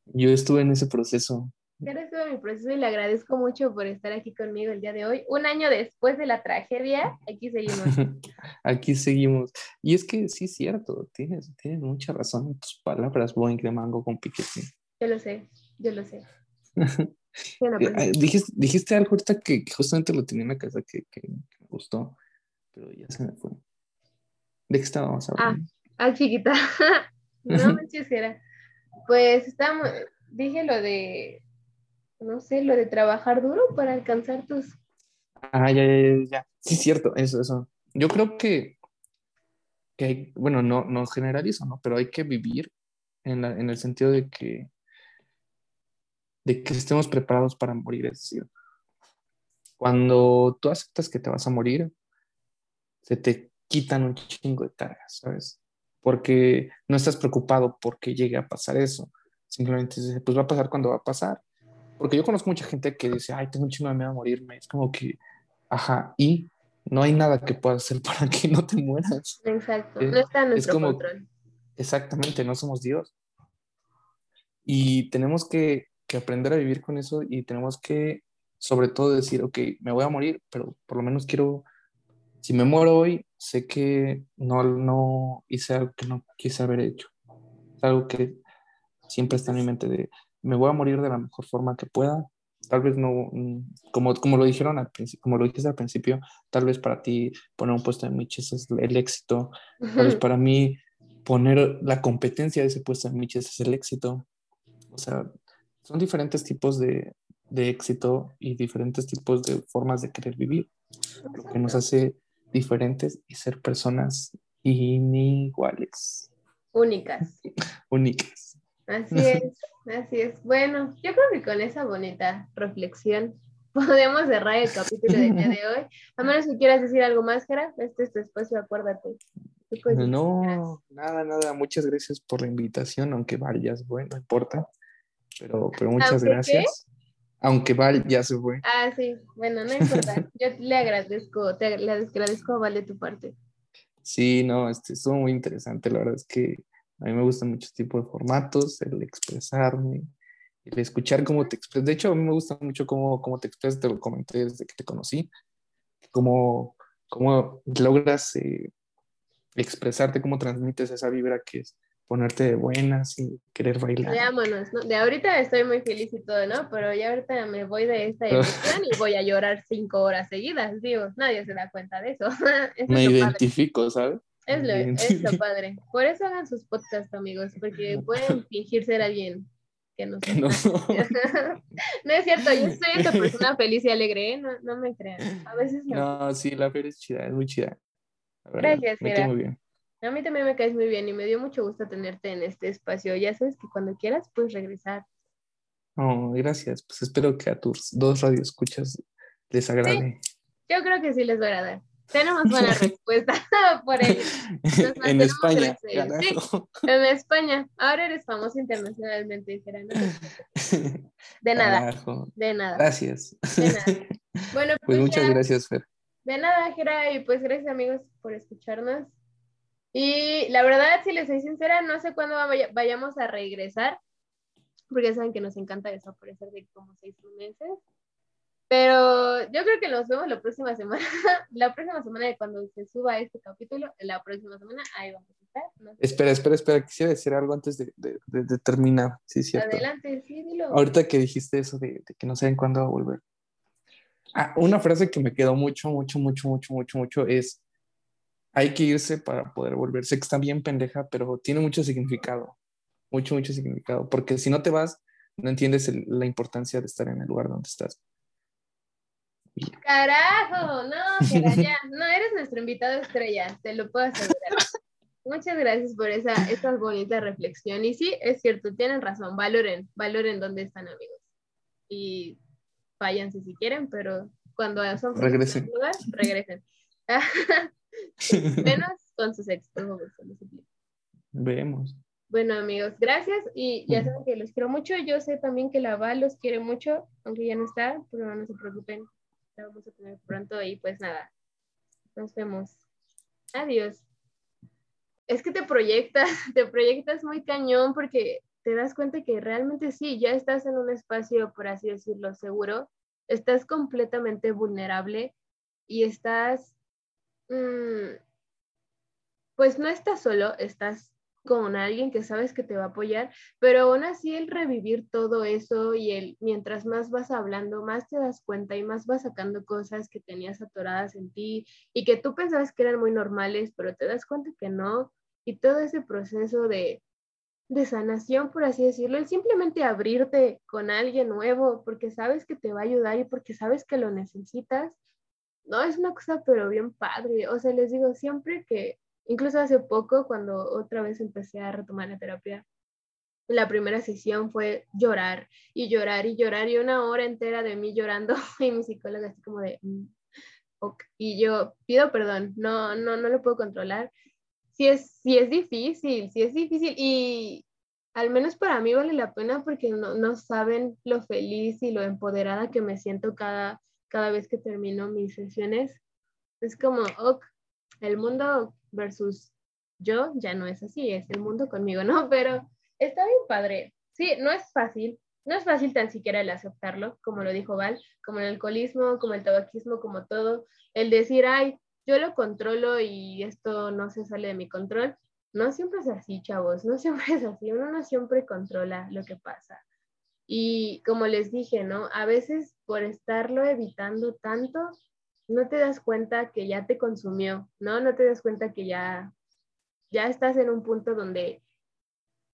Yo estuve en ese proceso. Jera estuve en mi proceso y le agradezco mucho por estar aquí conmigo el día de hoy. Un año después de la tragedia, aquí seguimos. aquí seguimos. Y es que sí es cierto, tienes, tienes mucha razón en tus palabras, Boeing de mango con piquete. Yo lo sé, yo lo sé. dijiste, dijiste, algo ahorita que, justamente lo tenía en la casa que, que, me gustó, pero ya se me fue. ¿De qué estábamos hablando? Ah, ah chiquita. no me era. Pues estamos, dije lo de no sé, lo de trabajar duro para alcanzar tus... Ah, ya, ya, ya. Sí, cierto, eso, eso. Yo creo que, que hay, bueno, no, no generalizo, ¿no? Pero hay que vivir en, la, en el sentido de que, de que estemos preparados para morir. Es decir, cuando tú aceptas que te vas a morir, se te quitan un chingo de tareas, ¿sabes? Porque no estás preocupado porque llegue a pasar eso. Simplemente dices, pues va a pasar cuando va a pasar. Porque yo conozco mucha gente que dice, ay, tengo un chingo de miedo a morirme. Es como que, ajá, y no hay nada que puedas hacer para que no te mueras. Exacto, no está en nuestro control. Exactamente, no somos Dios. Y tenemos que, que, aprender a vivir con eso y tenemos que, sobre todo, decir, ok, me voy a morir, pero por lo menos quiero, si me muero hoy, sé que no, no hice algo que no quise haber hecho. Es algo que siempre está en mi mente de, me voy a morir de la mejor forma que pueda. Tal vez no, mm, como, como lo dijeron al principio, como lo dijiste al principio, tal vez para ti poner un puesto en Miches es el éxito. Tal vez para mí poner la competencia de ese puesto en Miches es el éxito. O sea, son diferentes tipos de, de éxito y diferentes tipos de formas de querer vivir. Lo que nos hace diferentes y ser personas iniguales. Únicas. Únicas. Así es, así es. Bueno, yo creo que con esa bonita reflexión podemos cerrar el capítulo del día de hoy. A menos que quieras decir algo más, Gera, este es tu espacio, acuérdate. No, nada, nada. Muchas gracias por la invitación, aunque Val ya se fue, no importa. Pero, pero muchas gracias. Aunque Val ya se fue. Ah, sí, bueno, no importa. Yo le agradezco, te le agradezco a Val de tu parte. Sí, no, este, estuvo muy interesante. La verdad es que a mí me gustan muchos tipos de formatos, el expresarme el escuchar cómo te expresas. De hecho, a mí me gusta mucho cómo, cómo te expresas, te lo comenté desde que te conocí, cómo, cómo logras eh, expresarte, cómo transmites esa vibra que es ponerte de buenas y querer bailar. Veámonos, ¿no? De ahorita estoy muy feliz y todo, ¿no? Pero ya ahorita me voy de esta emoción y voy a llorar cinco horas seguidas, digo, nadie se da cuenta de eso. me identifico, ¿sabes? Es lo, es lo padre. Por eso hagan sus podcasts, amigos, porque pueden fingir ser alguien que no No. no es cierto, yo soy esta persona feliz y alegre, ¿eh? no, no me crean. A veces no. No, sí, la fe es chida, es muy chida. Gracias, mira. Muy bien. A mí también me caes muy bien y me dio mucho gusto tenerte en este espacio. Ya sabes que cuando quieras puedes regresar. Oh, gracias. Pues espero que a tus dos radioescuchas les agrade. yo creo que sí les va a agradar. Tenemos buena respuesta por ello. en España. Sí, en España. Ahora eres famoso internacionalmente, De nada. De nada. Gracias. De nada. Bueno, pues, pues muchas gracias, Fer. De nada, Jera, y pues gracias amigos por escucharnos. Y la verdad, si les soy sincera, no sé cuándo vayamos a regresar, porque saben que nos encanta desaparecer de como seis meses. Pero yo creo que nos vemos la próxima semana. la próxima semana de cuando se suba este capítulo, la próxima semana, ahí vamos a estar. Espera, espera, espera. Quisiera decir algo antes de, de, de, terminar. Sí, cierto. Adelante, sí, dilo. Ahorita que dijiste eso de, que no saben cuándo va a volver. Ah, una frase que me quedó mucho, mucho, mucho, mucho, mucho, mucho es hay que irse para poder volver. Sé que está bien pendeja, pero tiene mucho significado. Mucho, mucho significado. Porque si no te vas, no entiendes la importancia de estar en el lugar donde estás. Carajo, no, ya, no eres nuestro invitado estrella, te lo puedo asegurar. Muchas gracias por esa, esa bonita reflexión. Y sí, es cierto, tienen razón, valoren, valoren dónde están amigos. Y váyanse si quieren, pero cuando son regresen. Lugar, regresen. Menos con sus ex, Vemos. Bueno, amigos, gracias. Y ya saben que los quiero mucho. Yo sé también que la Val los quiere mucho, aunque ya no está, pero no se preocupen. La vamos a tener pronto y pues nada. Nos vemos. Adiós. Es que te proyectas, te proyectas muy cañón porque te das cuenta que realmente sí, ya estás en un espacio, por así decirlo, seguro. Estás completamente vulnerable y estás pues no estás solo, estás con alguien que sabes que te va a apoyar, pero aún así el revivir todo eso y el mientras más vas hablando, más te das cuenta y más vas sacando cosas que tenías atoradas en ti y que tú pensabas que eran muy normales, pero te das cuenta que no. Y todo ese proceso de, de sanación, por así decirlo, el simplemente abrirte con alguien nuevo porque sabes que te va a ayudar y porque sabes que lo necesitas, no, es una cosa pero bien padre. O sea, les digo, siempre que, incluso hace poco, cuando otra vez empecé a retomar la terapia, la primera sesión fue llorar y llorar y llorar y una hora entera de mí llorando y mi psicóloga así como de, mm, y yo pido perdón, no, no, no lo puedo controlar. Si es, si es difícil, si es difícil y al menos para mí vale la pena porque no, no saben lo feliz y lo empoderada que me siento cada, cada vez que termino mis sesiones. Es como, ok, el mundo versus yo ya no es así, es el mundo conmigo, ¿no? Pero está bien padre. Sí, no es fácil, no es fácil tan siquiera el aceptarlo, como lo dijo Val, como el alcoholismo, como el tabaquismo, como todo, el decir, ay, yo lo controlo y esto no se sale de mi control. No siempre es así, chavos, no siempre es así, uno no siempre controla lo que pasa. Y como les dije, ¿no? A veces por estarlo evitando tanto, no te das cuenta que ya te consumió, ¿no? No te das cuenta que ya, ya estás en un punto donde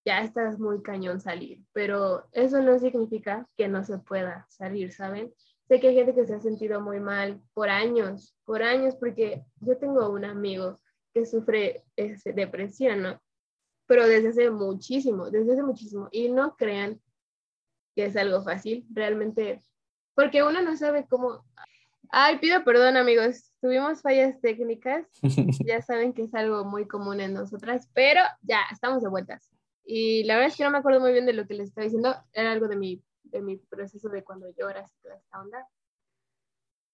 ya estás muy cañón salir, pero eso no significa que no se pueda salir, ¿saben? Sé que hay gente que se ha sentido muy mal por años, por años, porque yo tengo un amigo que sufre este, depresión, ¿no? Pero desde hace muchísimo, desde hace muchísimo. Y no crean que es algo fácil, realmente, porque uno no sabe cómo... Ay, pido perdón amigos, tuvimos fallas técnicas, ya saben que es algo muy común en nosotras, pero ya, estamos de vueltas. Y la verdad es que no me acuerdo muy bien de lo que les estaba diciendo, era algo de mi, de mi proceso de cuando lloras y toda esta onda.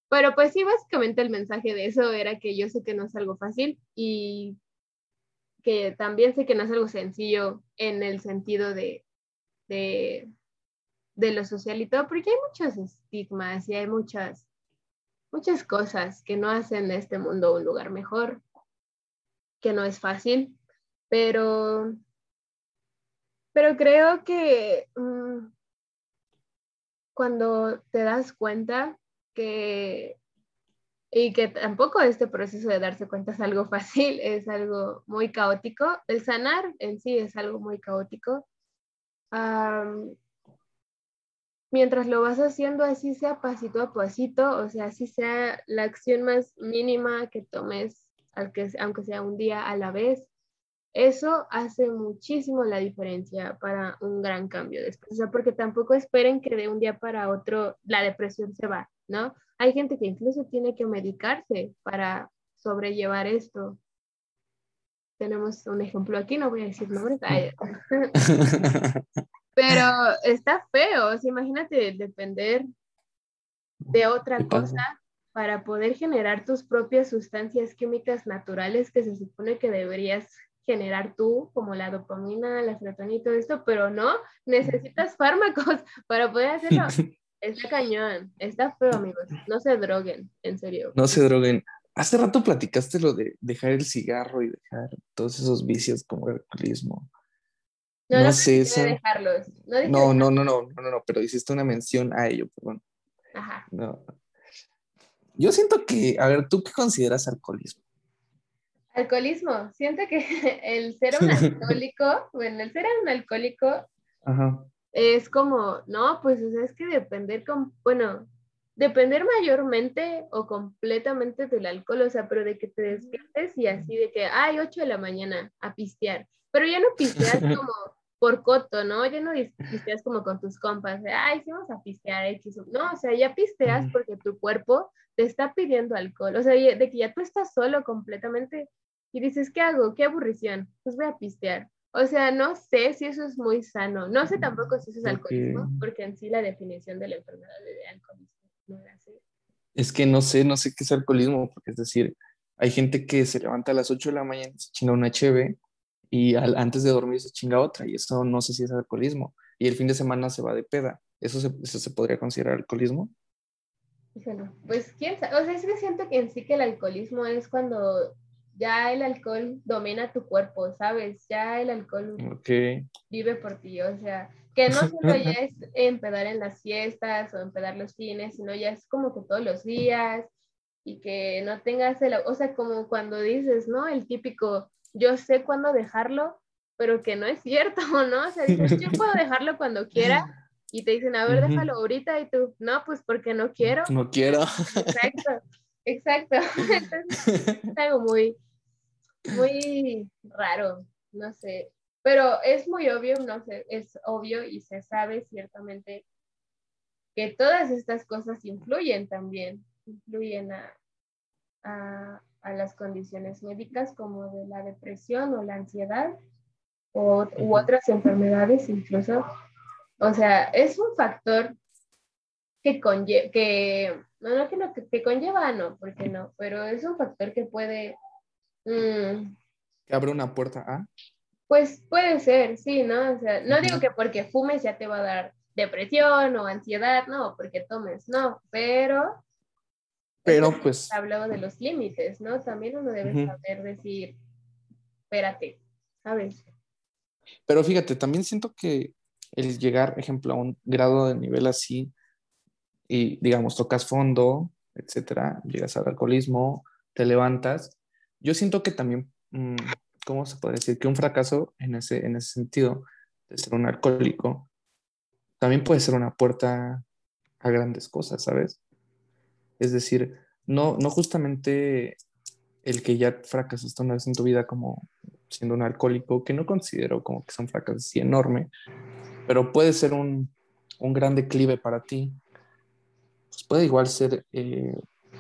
Pero pues sí, básicamente el mensaje de eso era que yo sé que no es algo fácil y que también sé que no es algo sencillo en el sentido de, de de lo social y todo, porque hay muchos estigmas y hay muchas, muchas cosas que no hacen de este mundo un lugar mejor, que no es fácil, pero, pero creo que mm, cuando te das cuenta que y que tampoco este proceso de darse cuenta es algo fácil, es algo muy caótico. El sanar en sí es algo muy caótico. Mientras lo vas haciendo así sea pasito a pasito, o sea, así sea la acción más mínima que tomes, aunque sea un día a la vez, eso hace muchísimo la diferencia para un gran cambio después. O sea, porque tampoco esperen que de un día para otro la depresión se va, ¿no? Hay gente que incluso tiene que medicarse para sobrellevar esto. Tenemos un ejemplo aquí, no voy a decir nombres. Pero está feo, imagínate depender de otra cosa para poder generar tus propias sustancias químicas naturales que se supone que deberías generar tú, como la dopamina, la serotonina y todo esto, pero no, necesitas fármacos para poder hacerlo. Está cañón, está feo, amigos. No se droguen, en serio. No se droguen. Hace rato platicaste lo de dejar el cigarro y dejar todos esos vicios como el alcoholismo. No, no, sé eso. Dejarlos. No, no, no, no, no, no, pero hiciste una mención a ello, perdón. Ajá. No. Yo siento que, a ver, ¿tú qué consideras alcoholismo? Alcoholismo. Siento que el ser un alcohólico, bueno, el ser un alcohólico Ajá es como, no, pues es que depender con, bueno, depender mayormente o completamente del alcohol, o sea, pero de que te despiertes y así de que, ay, 8 de la mañana a pistear, pero ya no pisteas como por coto, ¿no? Ya no pisteas como con tus compas, de, ay, sí vamos a pistear X. No, o sea, ya pisteas porque tu cuerpo te está pidiendo alcohol, o sea, de que ya tú estás solo completamente y dices, ¿qué hago? ¿Qué aburrición? Pues voy a pistear. O sea, no sé si eso es muy sano. No sé tampoco si eso es alcoholismo, porque en sí la definición de la enfermedad de alcoholismo no la sé. Es que no sé, no sé qué es alcoholismo, porque es decir, hay gente que se levanta a las 8 de la mañana, se chinga una HB y antes de dormir se chinga otra, y eso no sé si es alcoholismo. Y el fin de semana se va de peda. ¿Eso se, eso se podría considerar alcoholismo? Pues quién sabe, o sea, es que siento que en sí que el alcoholismo es cuando ya el alcohol domina tu cuerpo, ¿sabes? Ya el alcohol vive por ti, o sea, que no solo ya es empedar en las fiestas o empedar los fines, sino ya es como que todos los días y que no tengas el, o sea, como cuando dices, ¿no? El típico, yo sé cuándo dejarlo, pero que no es cierto, ¿no? O sea, dices, yo puedo dejarlo cuando quiera y te dicen, a ver, déjalo ahorita y tú, no, pues porque no quiero. No quiero. Exacto, exacto. es algo muy, muy raro, no sé, pero es muy obvio, no sé, es obvio y se sabe ciertamente que todas estas cosas influyen también, influyen a, a, las condiciones médicas como de la depresión o la ansiedad o, u otras enfermedades incluso. O sea, es un factor que conlleva, que, no, no que, que conlleva, no, porque no, pero es un factor que puede Mm. ¿Que abre una puerta a? Pues puede ser, sí, ¿no? O sea, no digo que porque fumes ya te va a dar depresión o ansiedad, no, porque tomes, no, pero... Pero pues... Hablaba de los límites, ¿no? También uno debe saber decir, espérate, ¿sabes? Pero fíjate, también siento que el llegar, ejemplo, a un grado de nivel así y, digamos, tocas fondo, etcétera, llegas al alcoholismo, te levantas, yo siento que también, mm, ¿cómo se puede decir? Que un fracaso en ese, en ese sentido de ser un alcohólico también puede ser una puerta a grandes cosas, ¿sabes? Es decir, no, no justamente el que ya fracasaste una vez en tu vida como siendo un alcohólico, que no considero como que sea un fracaso así enorme, pero puede ser un, un gran declive para ti. Pues puede igual ser eh,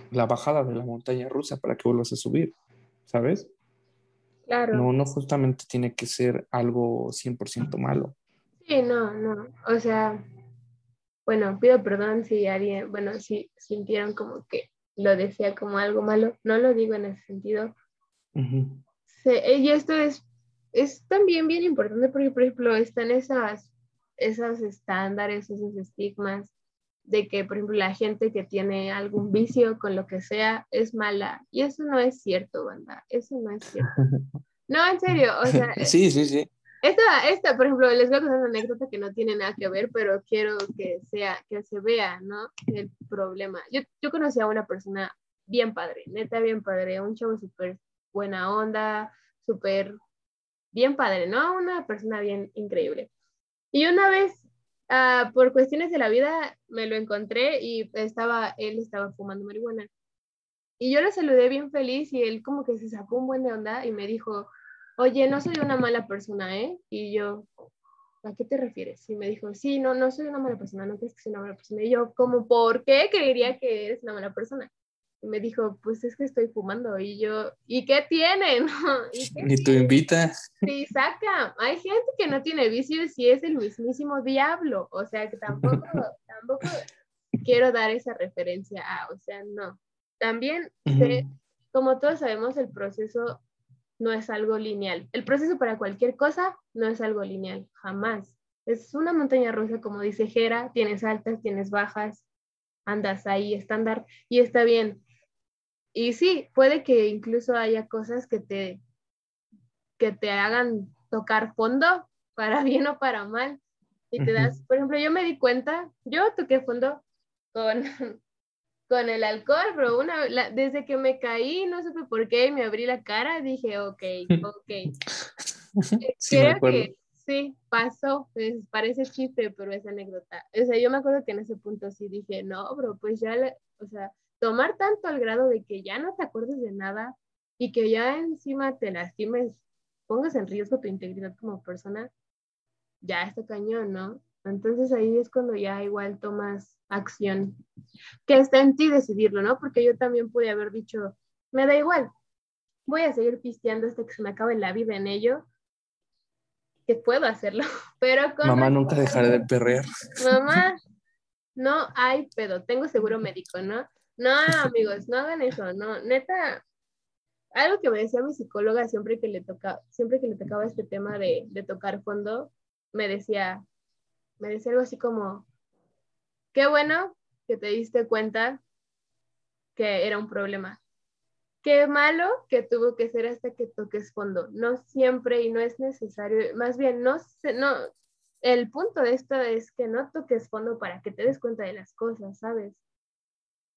la bajada de la montaña rusa para que vuelvas a subir. ¿sabes? Claro. No, no justamente tiene que ser algo 100% malo. Sí, no, no. O sea, bueno, pido perdón si alguien, bueno, si sintieron como que lo decía como algo malo. No lo digo en ese sentido. y esto es, es también bien importante porque, por ejemplo, están esas esos estándares, esos estigmas de que, por ejemplo, la gente que tiene algún vicio con lo que sea es mala. Y eso no es cierto, banda. Eso no es cierto. No, en serio, o sea. Sí, sí, sí. Esta, esta, por ejemplo, les voy a contar una anécdota que no tiene nada que ver, pero quiero que sea, que se vea, ¿no? El problema. Yo, yo conocí a una persona bien padre, neta bien padre, un chavo súper buena onda, súper bien padre, ¿no? Una persona bien increíble. Y una vez, uh, por cuestiones de la vida, me lo encontré y estaba, él estaba fumando marihuana. Y yo le saludé bien feliz y él como que se sacó un buen de onda y me dijo, oye, no soy una mala persona, ¿eh? Y yo, ¿a qué te refieres? Y me dijo, sí, no, no soy una mala persona, no crees que soy una mala persona. Y yo, como, ¿por qué creería que eres una mala persona? Y me dijo, pues es que estoy fumando. Y yo, ¿y qué tienen? Ni tú invita. Sí, saca. Hay gente que no tiene vicios y es el mismísimo diablo. O sea, que tampoco, tampoco quiero dar esa referencia a, o sea, no. También, como todos sabemos, el proceso no es algo lineal. El proceso para cualquier cosa no es algo lineal, jamás. Es una montaña rusa, como dice Jera, tienes altas, tienes bajas, andas ahí estándar y está bien. Y sí, puede que incluso haya cosas que te, que te hagan tocar fondo, para bien o para mal. Y te das, por ejemplo, yo me di cuenta, yo toqué fondo con, con el alcohol, pero una, desde que me caí, no supe por qué, me abrí la cara, dije, ok, ok. sí, Creo que sí, pasó, pues, parece chiste, pero es anécdota. O sea, yo me acuerdo que en ese punto sí dije, no, bro, pues ya, o sea, tomar tanto al grado de que ya no te acuerdes de nada y que ya encima te lastimes, pongas en riesgo tu integridad como persona, ya está cañón, ¿no? Entonces ahí es cuando ya igual tomas acción, que está en ti decidirlo, ¿no? Porque yo también pude haber dicho, me da igual, voy a seguir pisteando hasta que se me acabe la vida en ello, que puedo hacerlo, pero con... Mamá, nunca dejaré de perrear. Mamá, no hay pedo, tengo seguro médico, ¿no? No, amigos, no hagan eso, no, neta, algo que me decía mi psicóloga siempre que le tocaba, siempre que le tocaba este tema de, de tocar fondo, me decía, me decía algo así como, Qué bueno que te diste cuenta que era un problema. Qué malo que tuvo que ser hasta que toques fondo. No siempre y no es necesario, más bien no, no, el punto de esto es que no toques fondo para que te des cuenta de las cosas, ¿sabes?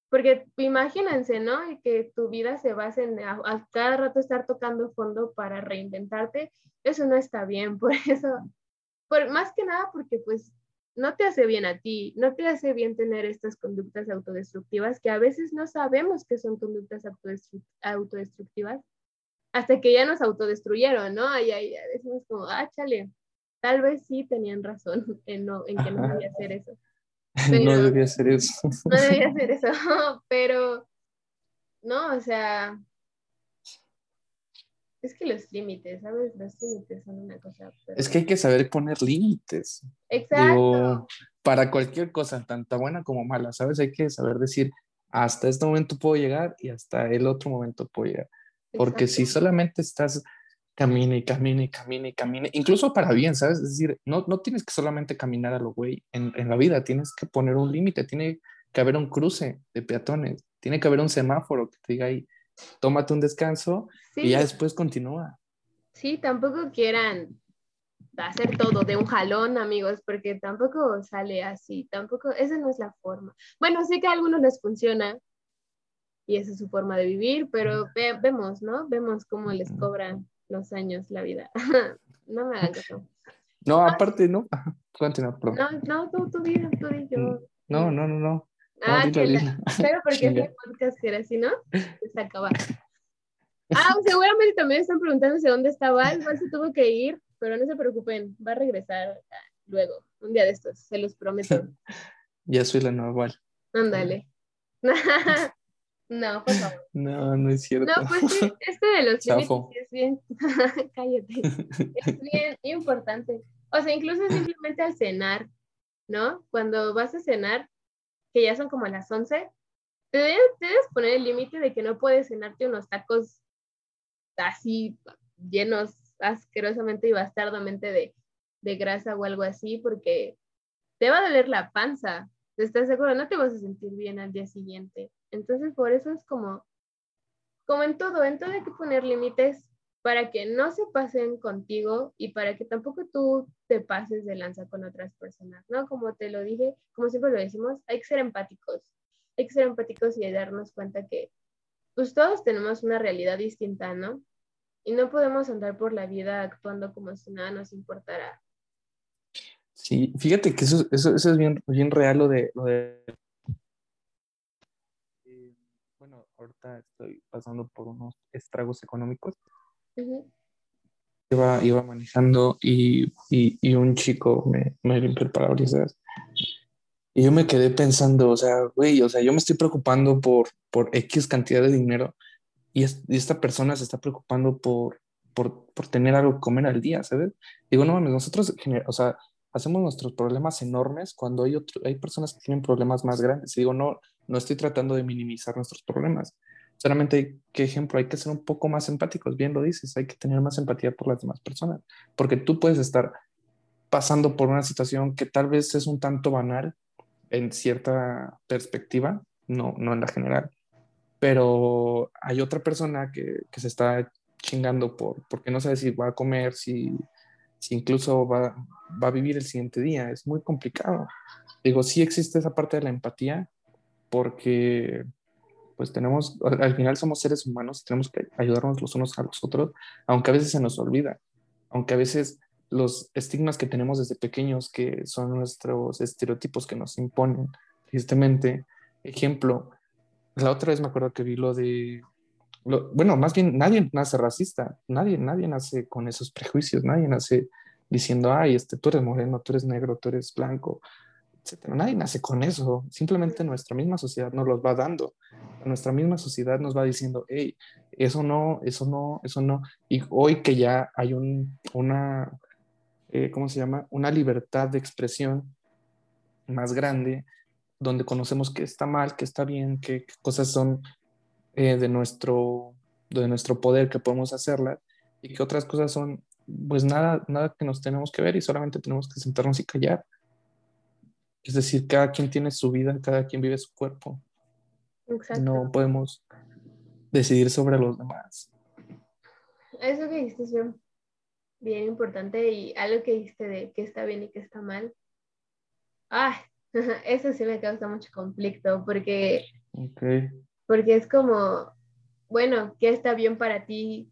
Porque imagínense, ¿no? Que tu vida se base en a, cada rato estar tocando fondo para reinventarte. Eso no está bien, por eso, por, más que nada porque pues no te hace bien a ti, no te hace bien tener estas conductas autodestructivas que a veces no sabemos que son conductas autodestructivas hasta que ya nos autodestruyeron, ¿no? Y ahí decimos como, ah, chale, tal vez sí tenían razón en, no, en que no debía hacer eso. no debía hacer eso. no debía hacer eso, pero no, o sea, es que los límites, ¿sabes? Los límites son una cosa. Es que hay que saber poner límites. Exacto. para cualquier cosa, tanto buena como mala, ¿sabes? Hay que saber decir, hasta este momento puedo llegar y hasta el otro momento puedo llegar. Porque si solamente estás camina y camina y camina y camina, incluso para bien, ¿sabes? Es decir, no, no tienes que solamente caminar a lo güey en, en la vida, tienes que poner un límite, tiene que haber un cruce de peatones, tiene que haber un semáforo que te diga ahí, tómate un descanso y ya después continúa. Sí, tampoco quieran hacer todo de un jalón, amigos, porque tampoco sale así, tampoco, esa no es la forma. Bueno, sé que a algunos les funciona y esa es su forma de vivir, pero vemos, ¿no? Vemos cómo les cobran los años la vida. no me hagan caso. No, aparte, no. Continúa, No, no, tú, tú, tú, tú, yo. No, no, no, no. Ah, pero porque este podcast era así, ¿no? Se acaba. Ah, seguramente también están preguntándose dónde estaba. Igual se tuvo que ir, pero no se preocupen, va a regresar luego, un día de estos, se los prometo. ya soy la nueva igual. Ándale. no, por favor. No, no es cierto. No, pues sí, este de los límites es bien, cállate, es bien importante. O sea, incluso simplemente al cenar, ¿no? Cuando vas a cenar, que ya son como las 11, te debes, poner el límite de que no puedes cenarte unos tacos así llenos asquerosamente y bastardamente de de grasa o algo así, porque te va a doler la panza. ¿Estás seguro? No te vas a sentir bien al día siguiente. Entonces, por eso es como, como en todo, en todo hay que poner límites para que no se pasen contigo y para que tampoco tú te pases de lanza con otras personas, ¿no? Como te lo dije, como siempre lo decimos, hay que ser empáticos, hay que ser empáticos y darnos cuenta que pues todos tenemos una realidad distinta, ¿no? Y no podemos andar por la vida actuando como si nada nos importara. Sí, fíjate que eso, es bien, real lo de, lo de... Eh, bueno, ahorita estoy pasando por unos estragos económicos. Iba, iba, manejando y, y, y, un chico me, me limpió el parabrisas y yo me quedé pensando, o sea, güey, o sea, yo me estoy preocupando por, por X cantidad de dinero y, esta persona se está preocupando por, por, por, tener algo que comer al día, ¿sabes? Digo, no mames, nosotros, o sea, hacemos nuestros problemas enormes cuando hay, otro, hay personas que tienen problemas más grandes. Y digo, no, no estoy tratando de minimizar nuestros problemas. Solamente, ¿qué ejemplo? Hay que ser un poco más empáticos, bien lo dices, hay que tener más empatía por las demás personas, porque tú puedes estar pasando por una situación que tal vez es un tanto banal, en cierta perspectiva, no, no en la general. Pero hay otra persona que, que se está chingando por, porque no sabe si va a comer, si, si incluso va, va, a vivir el siguiente día. Es muy complicado. Digo, sí existe esa parte de la empatía porque pues tenemos, al final somos seres humanos, tenemos que ayudarnos los unos a los otros, aunque a veces se nos olvida, aunque a veces los estigmas que tenemos desde pequeños, que son nuestros estereotipos que nos imponen, tristemente. Ejemplo, la otra vez me acuerdo que vi lo de, bueno, más bien nadie nace racista, nadie, nadie nace con esos prejuicios, nadie nace diciendo, ay, este, tú eres moreno, tú eres negro, tú eres blanco, etc. Nadie nace con eso, simplemente nuestra misma sociedad nos los va dando, nuestra misma sociedad nos va diciendo, hey, eso no, eso no, eso no. Y hoy que ya hay un, una eh, ¿cómo se llama? Una libertad de expresión más grande, donde conocemos qué está mal, qué está bien, qué, cosas son eh, de, nuestro, de nuestro poder que podemos hacerlas y qué otras cosas son, pues nada, nada que nos tenemos que ver y solamente tenemos que sentarnos y callar. Es decir, cada quien tiene su vida, cada quien vive su cuerpo. Exacto. No podemos decidir sobre los demás. Eso que dijiste bien importante y algo que dijiste de qué está bien y qué está mal. Ah, eso sí me causa mucho conflicto porque, porque es como, bueno, ¿qué está bien para ti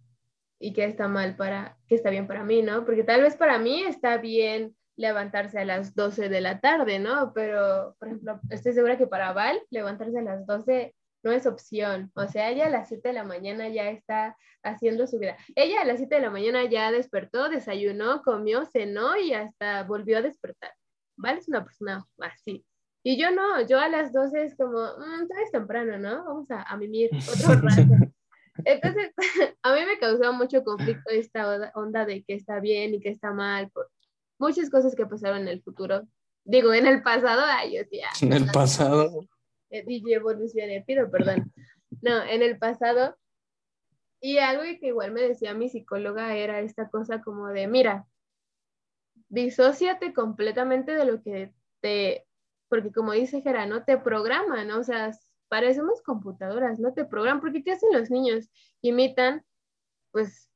y qué está mal para, qué está bien para mí, ¿no? Porque tal vez para mí está bien levantarse a las 12 de la tarde, ¿no? Pero, por ejemplo, estoy segura que para Val levantarse a las 12 no es opción. O sea, ella a las 7 de la mañana ya está haciendo su vida. Ella a las 7 de la mañana ya despertó, desayunó, comió, cenó y hasta volvió a despertar. ¿Vale? Es una persona así. Y yo no, yo a las 12 es como, mmm, es temprano, ¿no? Vamos a, a mimir otro rato. Entonces, a mí me causó mucho conflicto esta onda de que está bien y que está mal, por muchas cosas que pasaron en el futuro. Digo, en el pasado, ay, yo tía. En el pasado. Eh, DJ evolucione, pido perdón. No, en el pasado. Y algo que igual me decía mi psicóloga era esta cosa como de, mira, disóciate completamente de lo que te, porque como dice Gerano, te programan, O sea, parecemos computadoras, no te programan, porque ¿qué hacen los niños? Imitan, pues,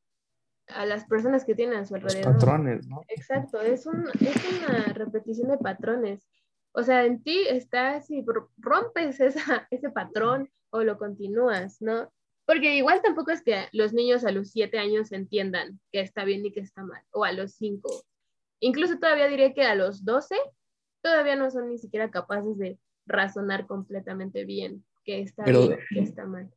a las personas que tienen a su alrededor. Los patrones, ¿no? Exacto, es, un, es una repetición de patrones. O sea, en ti está si rompes esa, ese patrón o lo continúas, ¿no? Porque igual tampoco es que los niños a los siete años entiendan que está bien y que está mal, o a los cinco. Incluso todavía diré que a los doce todavía no son ni siquiera capaces de razonar completamente bien que está bien que está mal.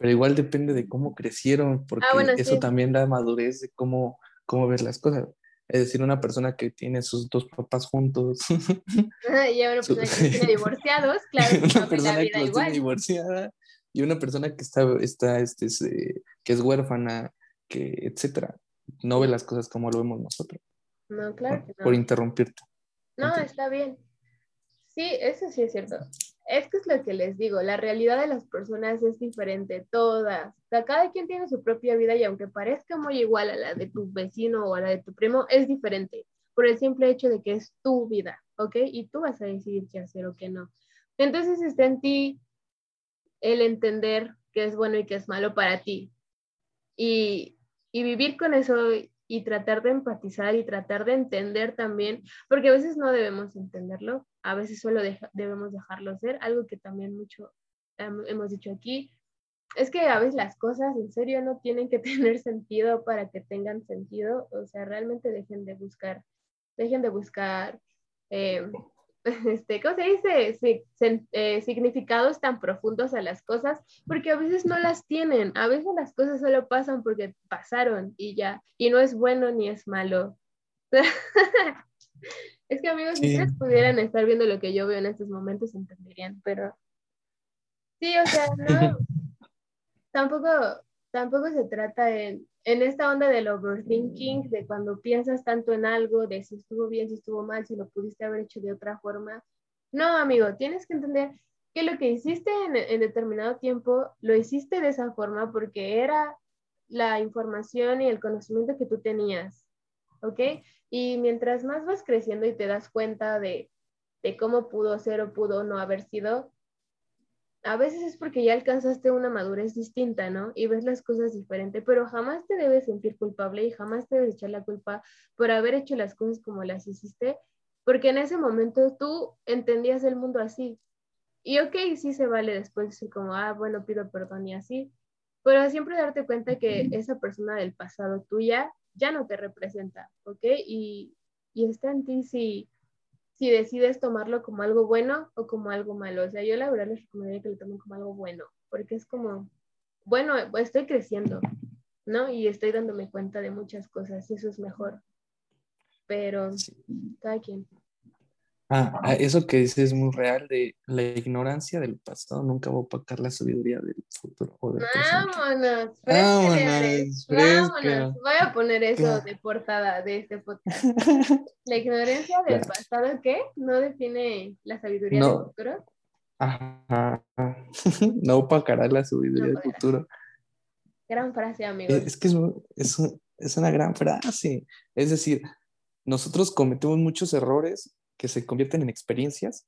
Pero igual depende de cómo crecieron, porque ah, eso también da madurez de cómo, cómo ves las cosas. Es decir, una persona que tiene sus dos papás juntos. y una persona que tiene divorciados, claro. una persona que tiene divorciada y una persona que está, está este, que es huérfana, que etcétera. No ve las cosas como lo vemos nosotros. No, claro. Que no. Por interrumpirte. No, está bien. Sí, eso sí es cierto. Es que es lo que les digo, la realidad de las personas es diferente, todas. O cada quien tiene su propia vida y aunque parezca muy igual a la de tu vecino o a la de tu primo, es diferente. por el simple hecho de que es tu vida, ¿ok? Y tú vas a decidir qué hacer o qué no. Entonces está en ti el entender qué es bueno y qué es malo para ti. Y vivir con eso y tratar de empatizar y tratar de entender también, porque a veces no debemos entenderlo, a veces solo debemos dejarlo ser, algo que también mucho hemos dicho aquí, es que a veces las cosas en serio no tienen que tener sentido para que tengan sentido, o sea, realmente dejen de buscar, dejen de buscar, eh, este, ¿cómo se dice? Eh, significados tan profundos a las cosas, porque a veces no las tienen, a veces las cosas solo pasan porque pasaron y ya, y no es bueno ni es malo. es que amigos, si ustedes pudieran estar viendo lo que yo veo en estos momentos, entenderían, pero sí, o sea, no, tampoco, tampoco se trata en, en esta onda del overthinking, de cuando piensas tanto en algo, de si estuvo bien, si estuvo mal, si lo pudiste haber hecho de otra forma. No, amigo, tienes que entender que lo que hiciste en, en determinado tiempo, lo hiciste de esa forma porque era la información y el conocimiento que tú tenías, ¿ok? Y mientras más vas creciendo y te das cuenta de, de cómo pudo ser o pudo no haber sido, a veces es porque ya alcanzaste una madurez distinta, ¿no? Y ves las cosas diferente, pero jamás te debes sentir culpable y jamás te debes echar la culpa por haber hecho las cosas como las hiciste, porque en ese momento tú entendías el mundo así. Y ok, sí se vale después decir como, ah, bueno, pido perdón y así, pero siempre darte cuenta que esa persona del pasado tuya ya no te representa, ¿ok? Y, y está en ti si si decides tomarlo como algo bueno o como algo malo. O sea, yo la verdad les recomendaría que lo tomen como algo bueno, porque es como, bueno, estoy creciendo, ¿no? Y estoy dándome cuenta de muchas cosas y eso es mejor. Pero cada quien. Ah, ah, eso que dices es muy real, de la ignorancia del pasado nunca va a opacar la sabiduría del futuro. O del vámonos, vámonos, vámonos. Voy a poner eso de portada de este podcast. La ignorancia del pasado, ¿qué? ¿No define la sabiduría del futuro? Ajá, no opacará la sabiduría del futuro. Gran frase, amigo. Es, que es, es, es una gran frase. Es decir, nosotros cometemos muchos errores que se convierten en experiencias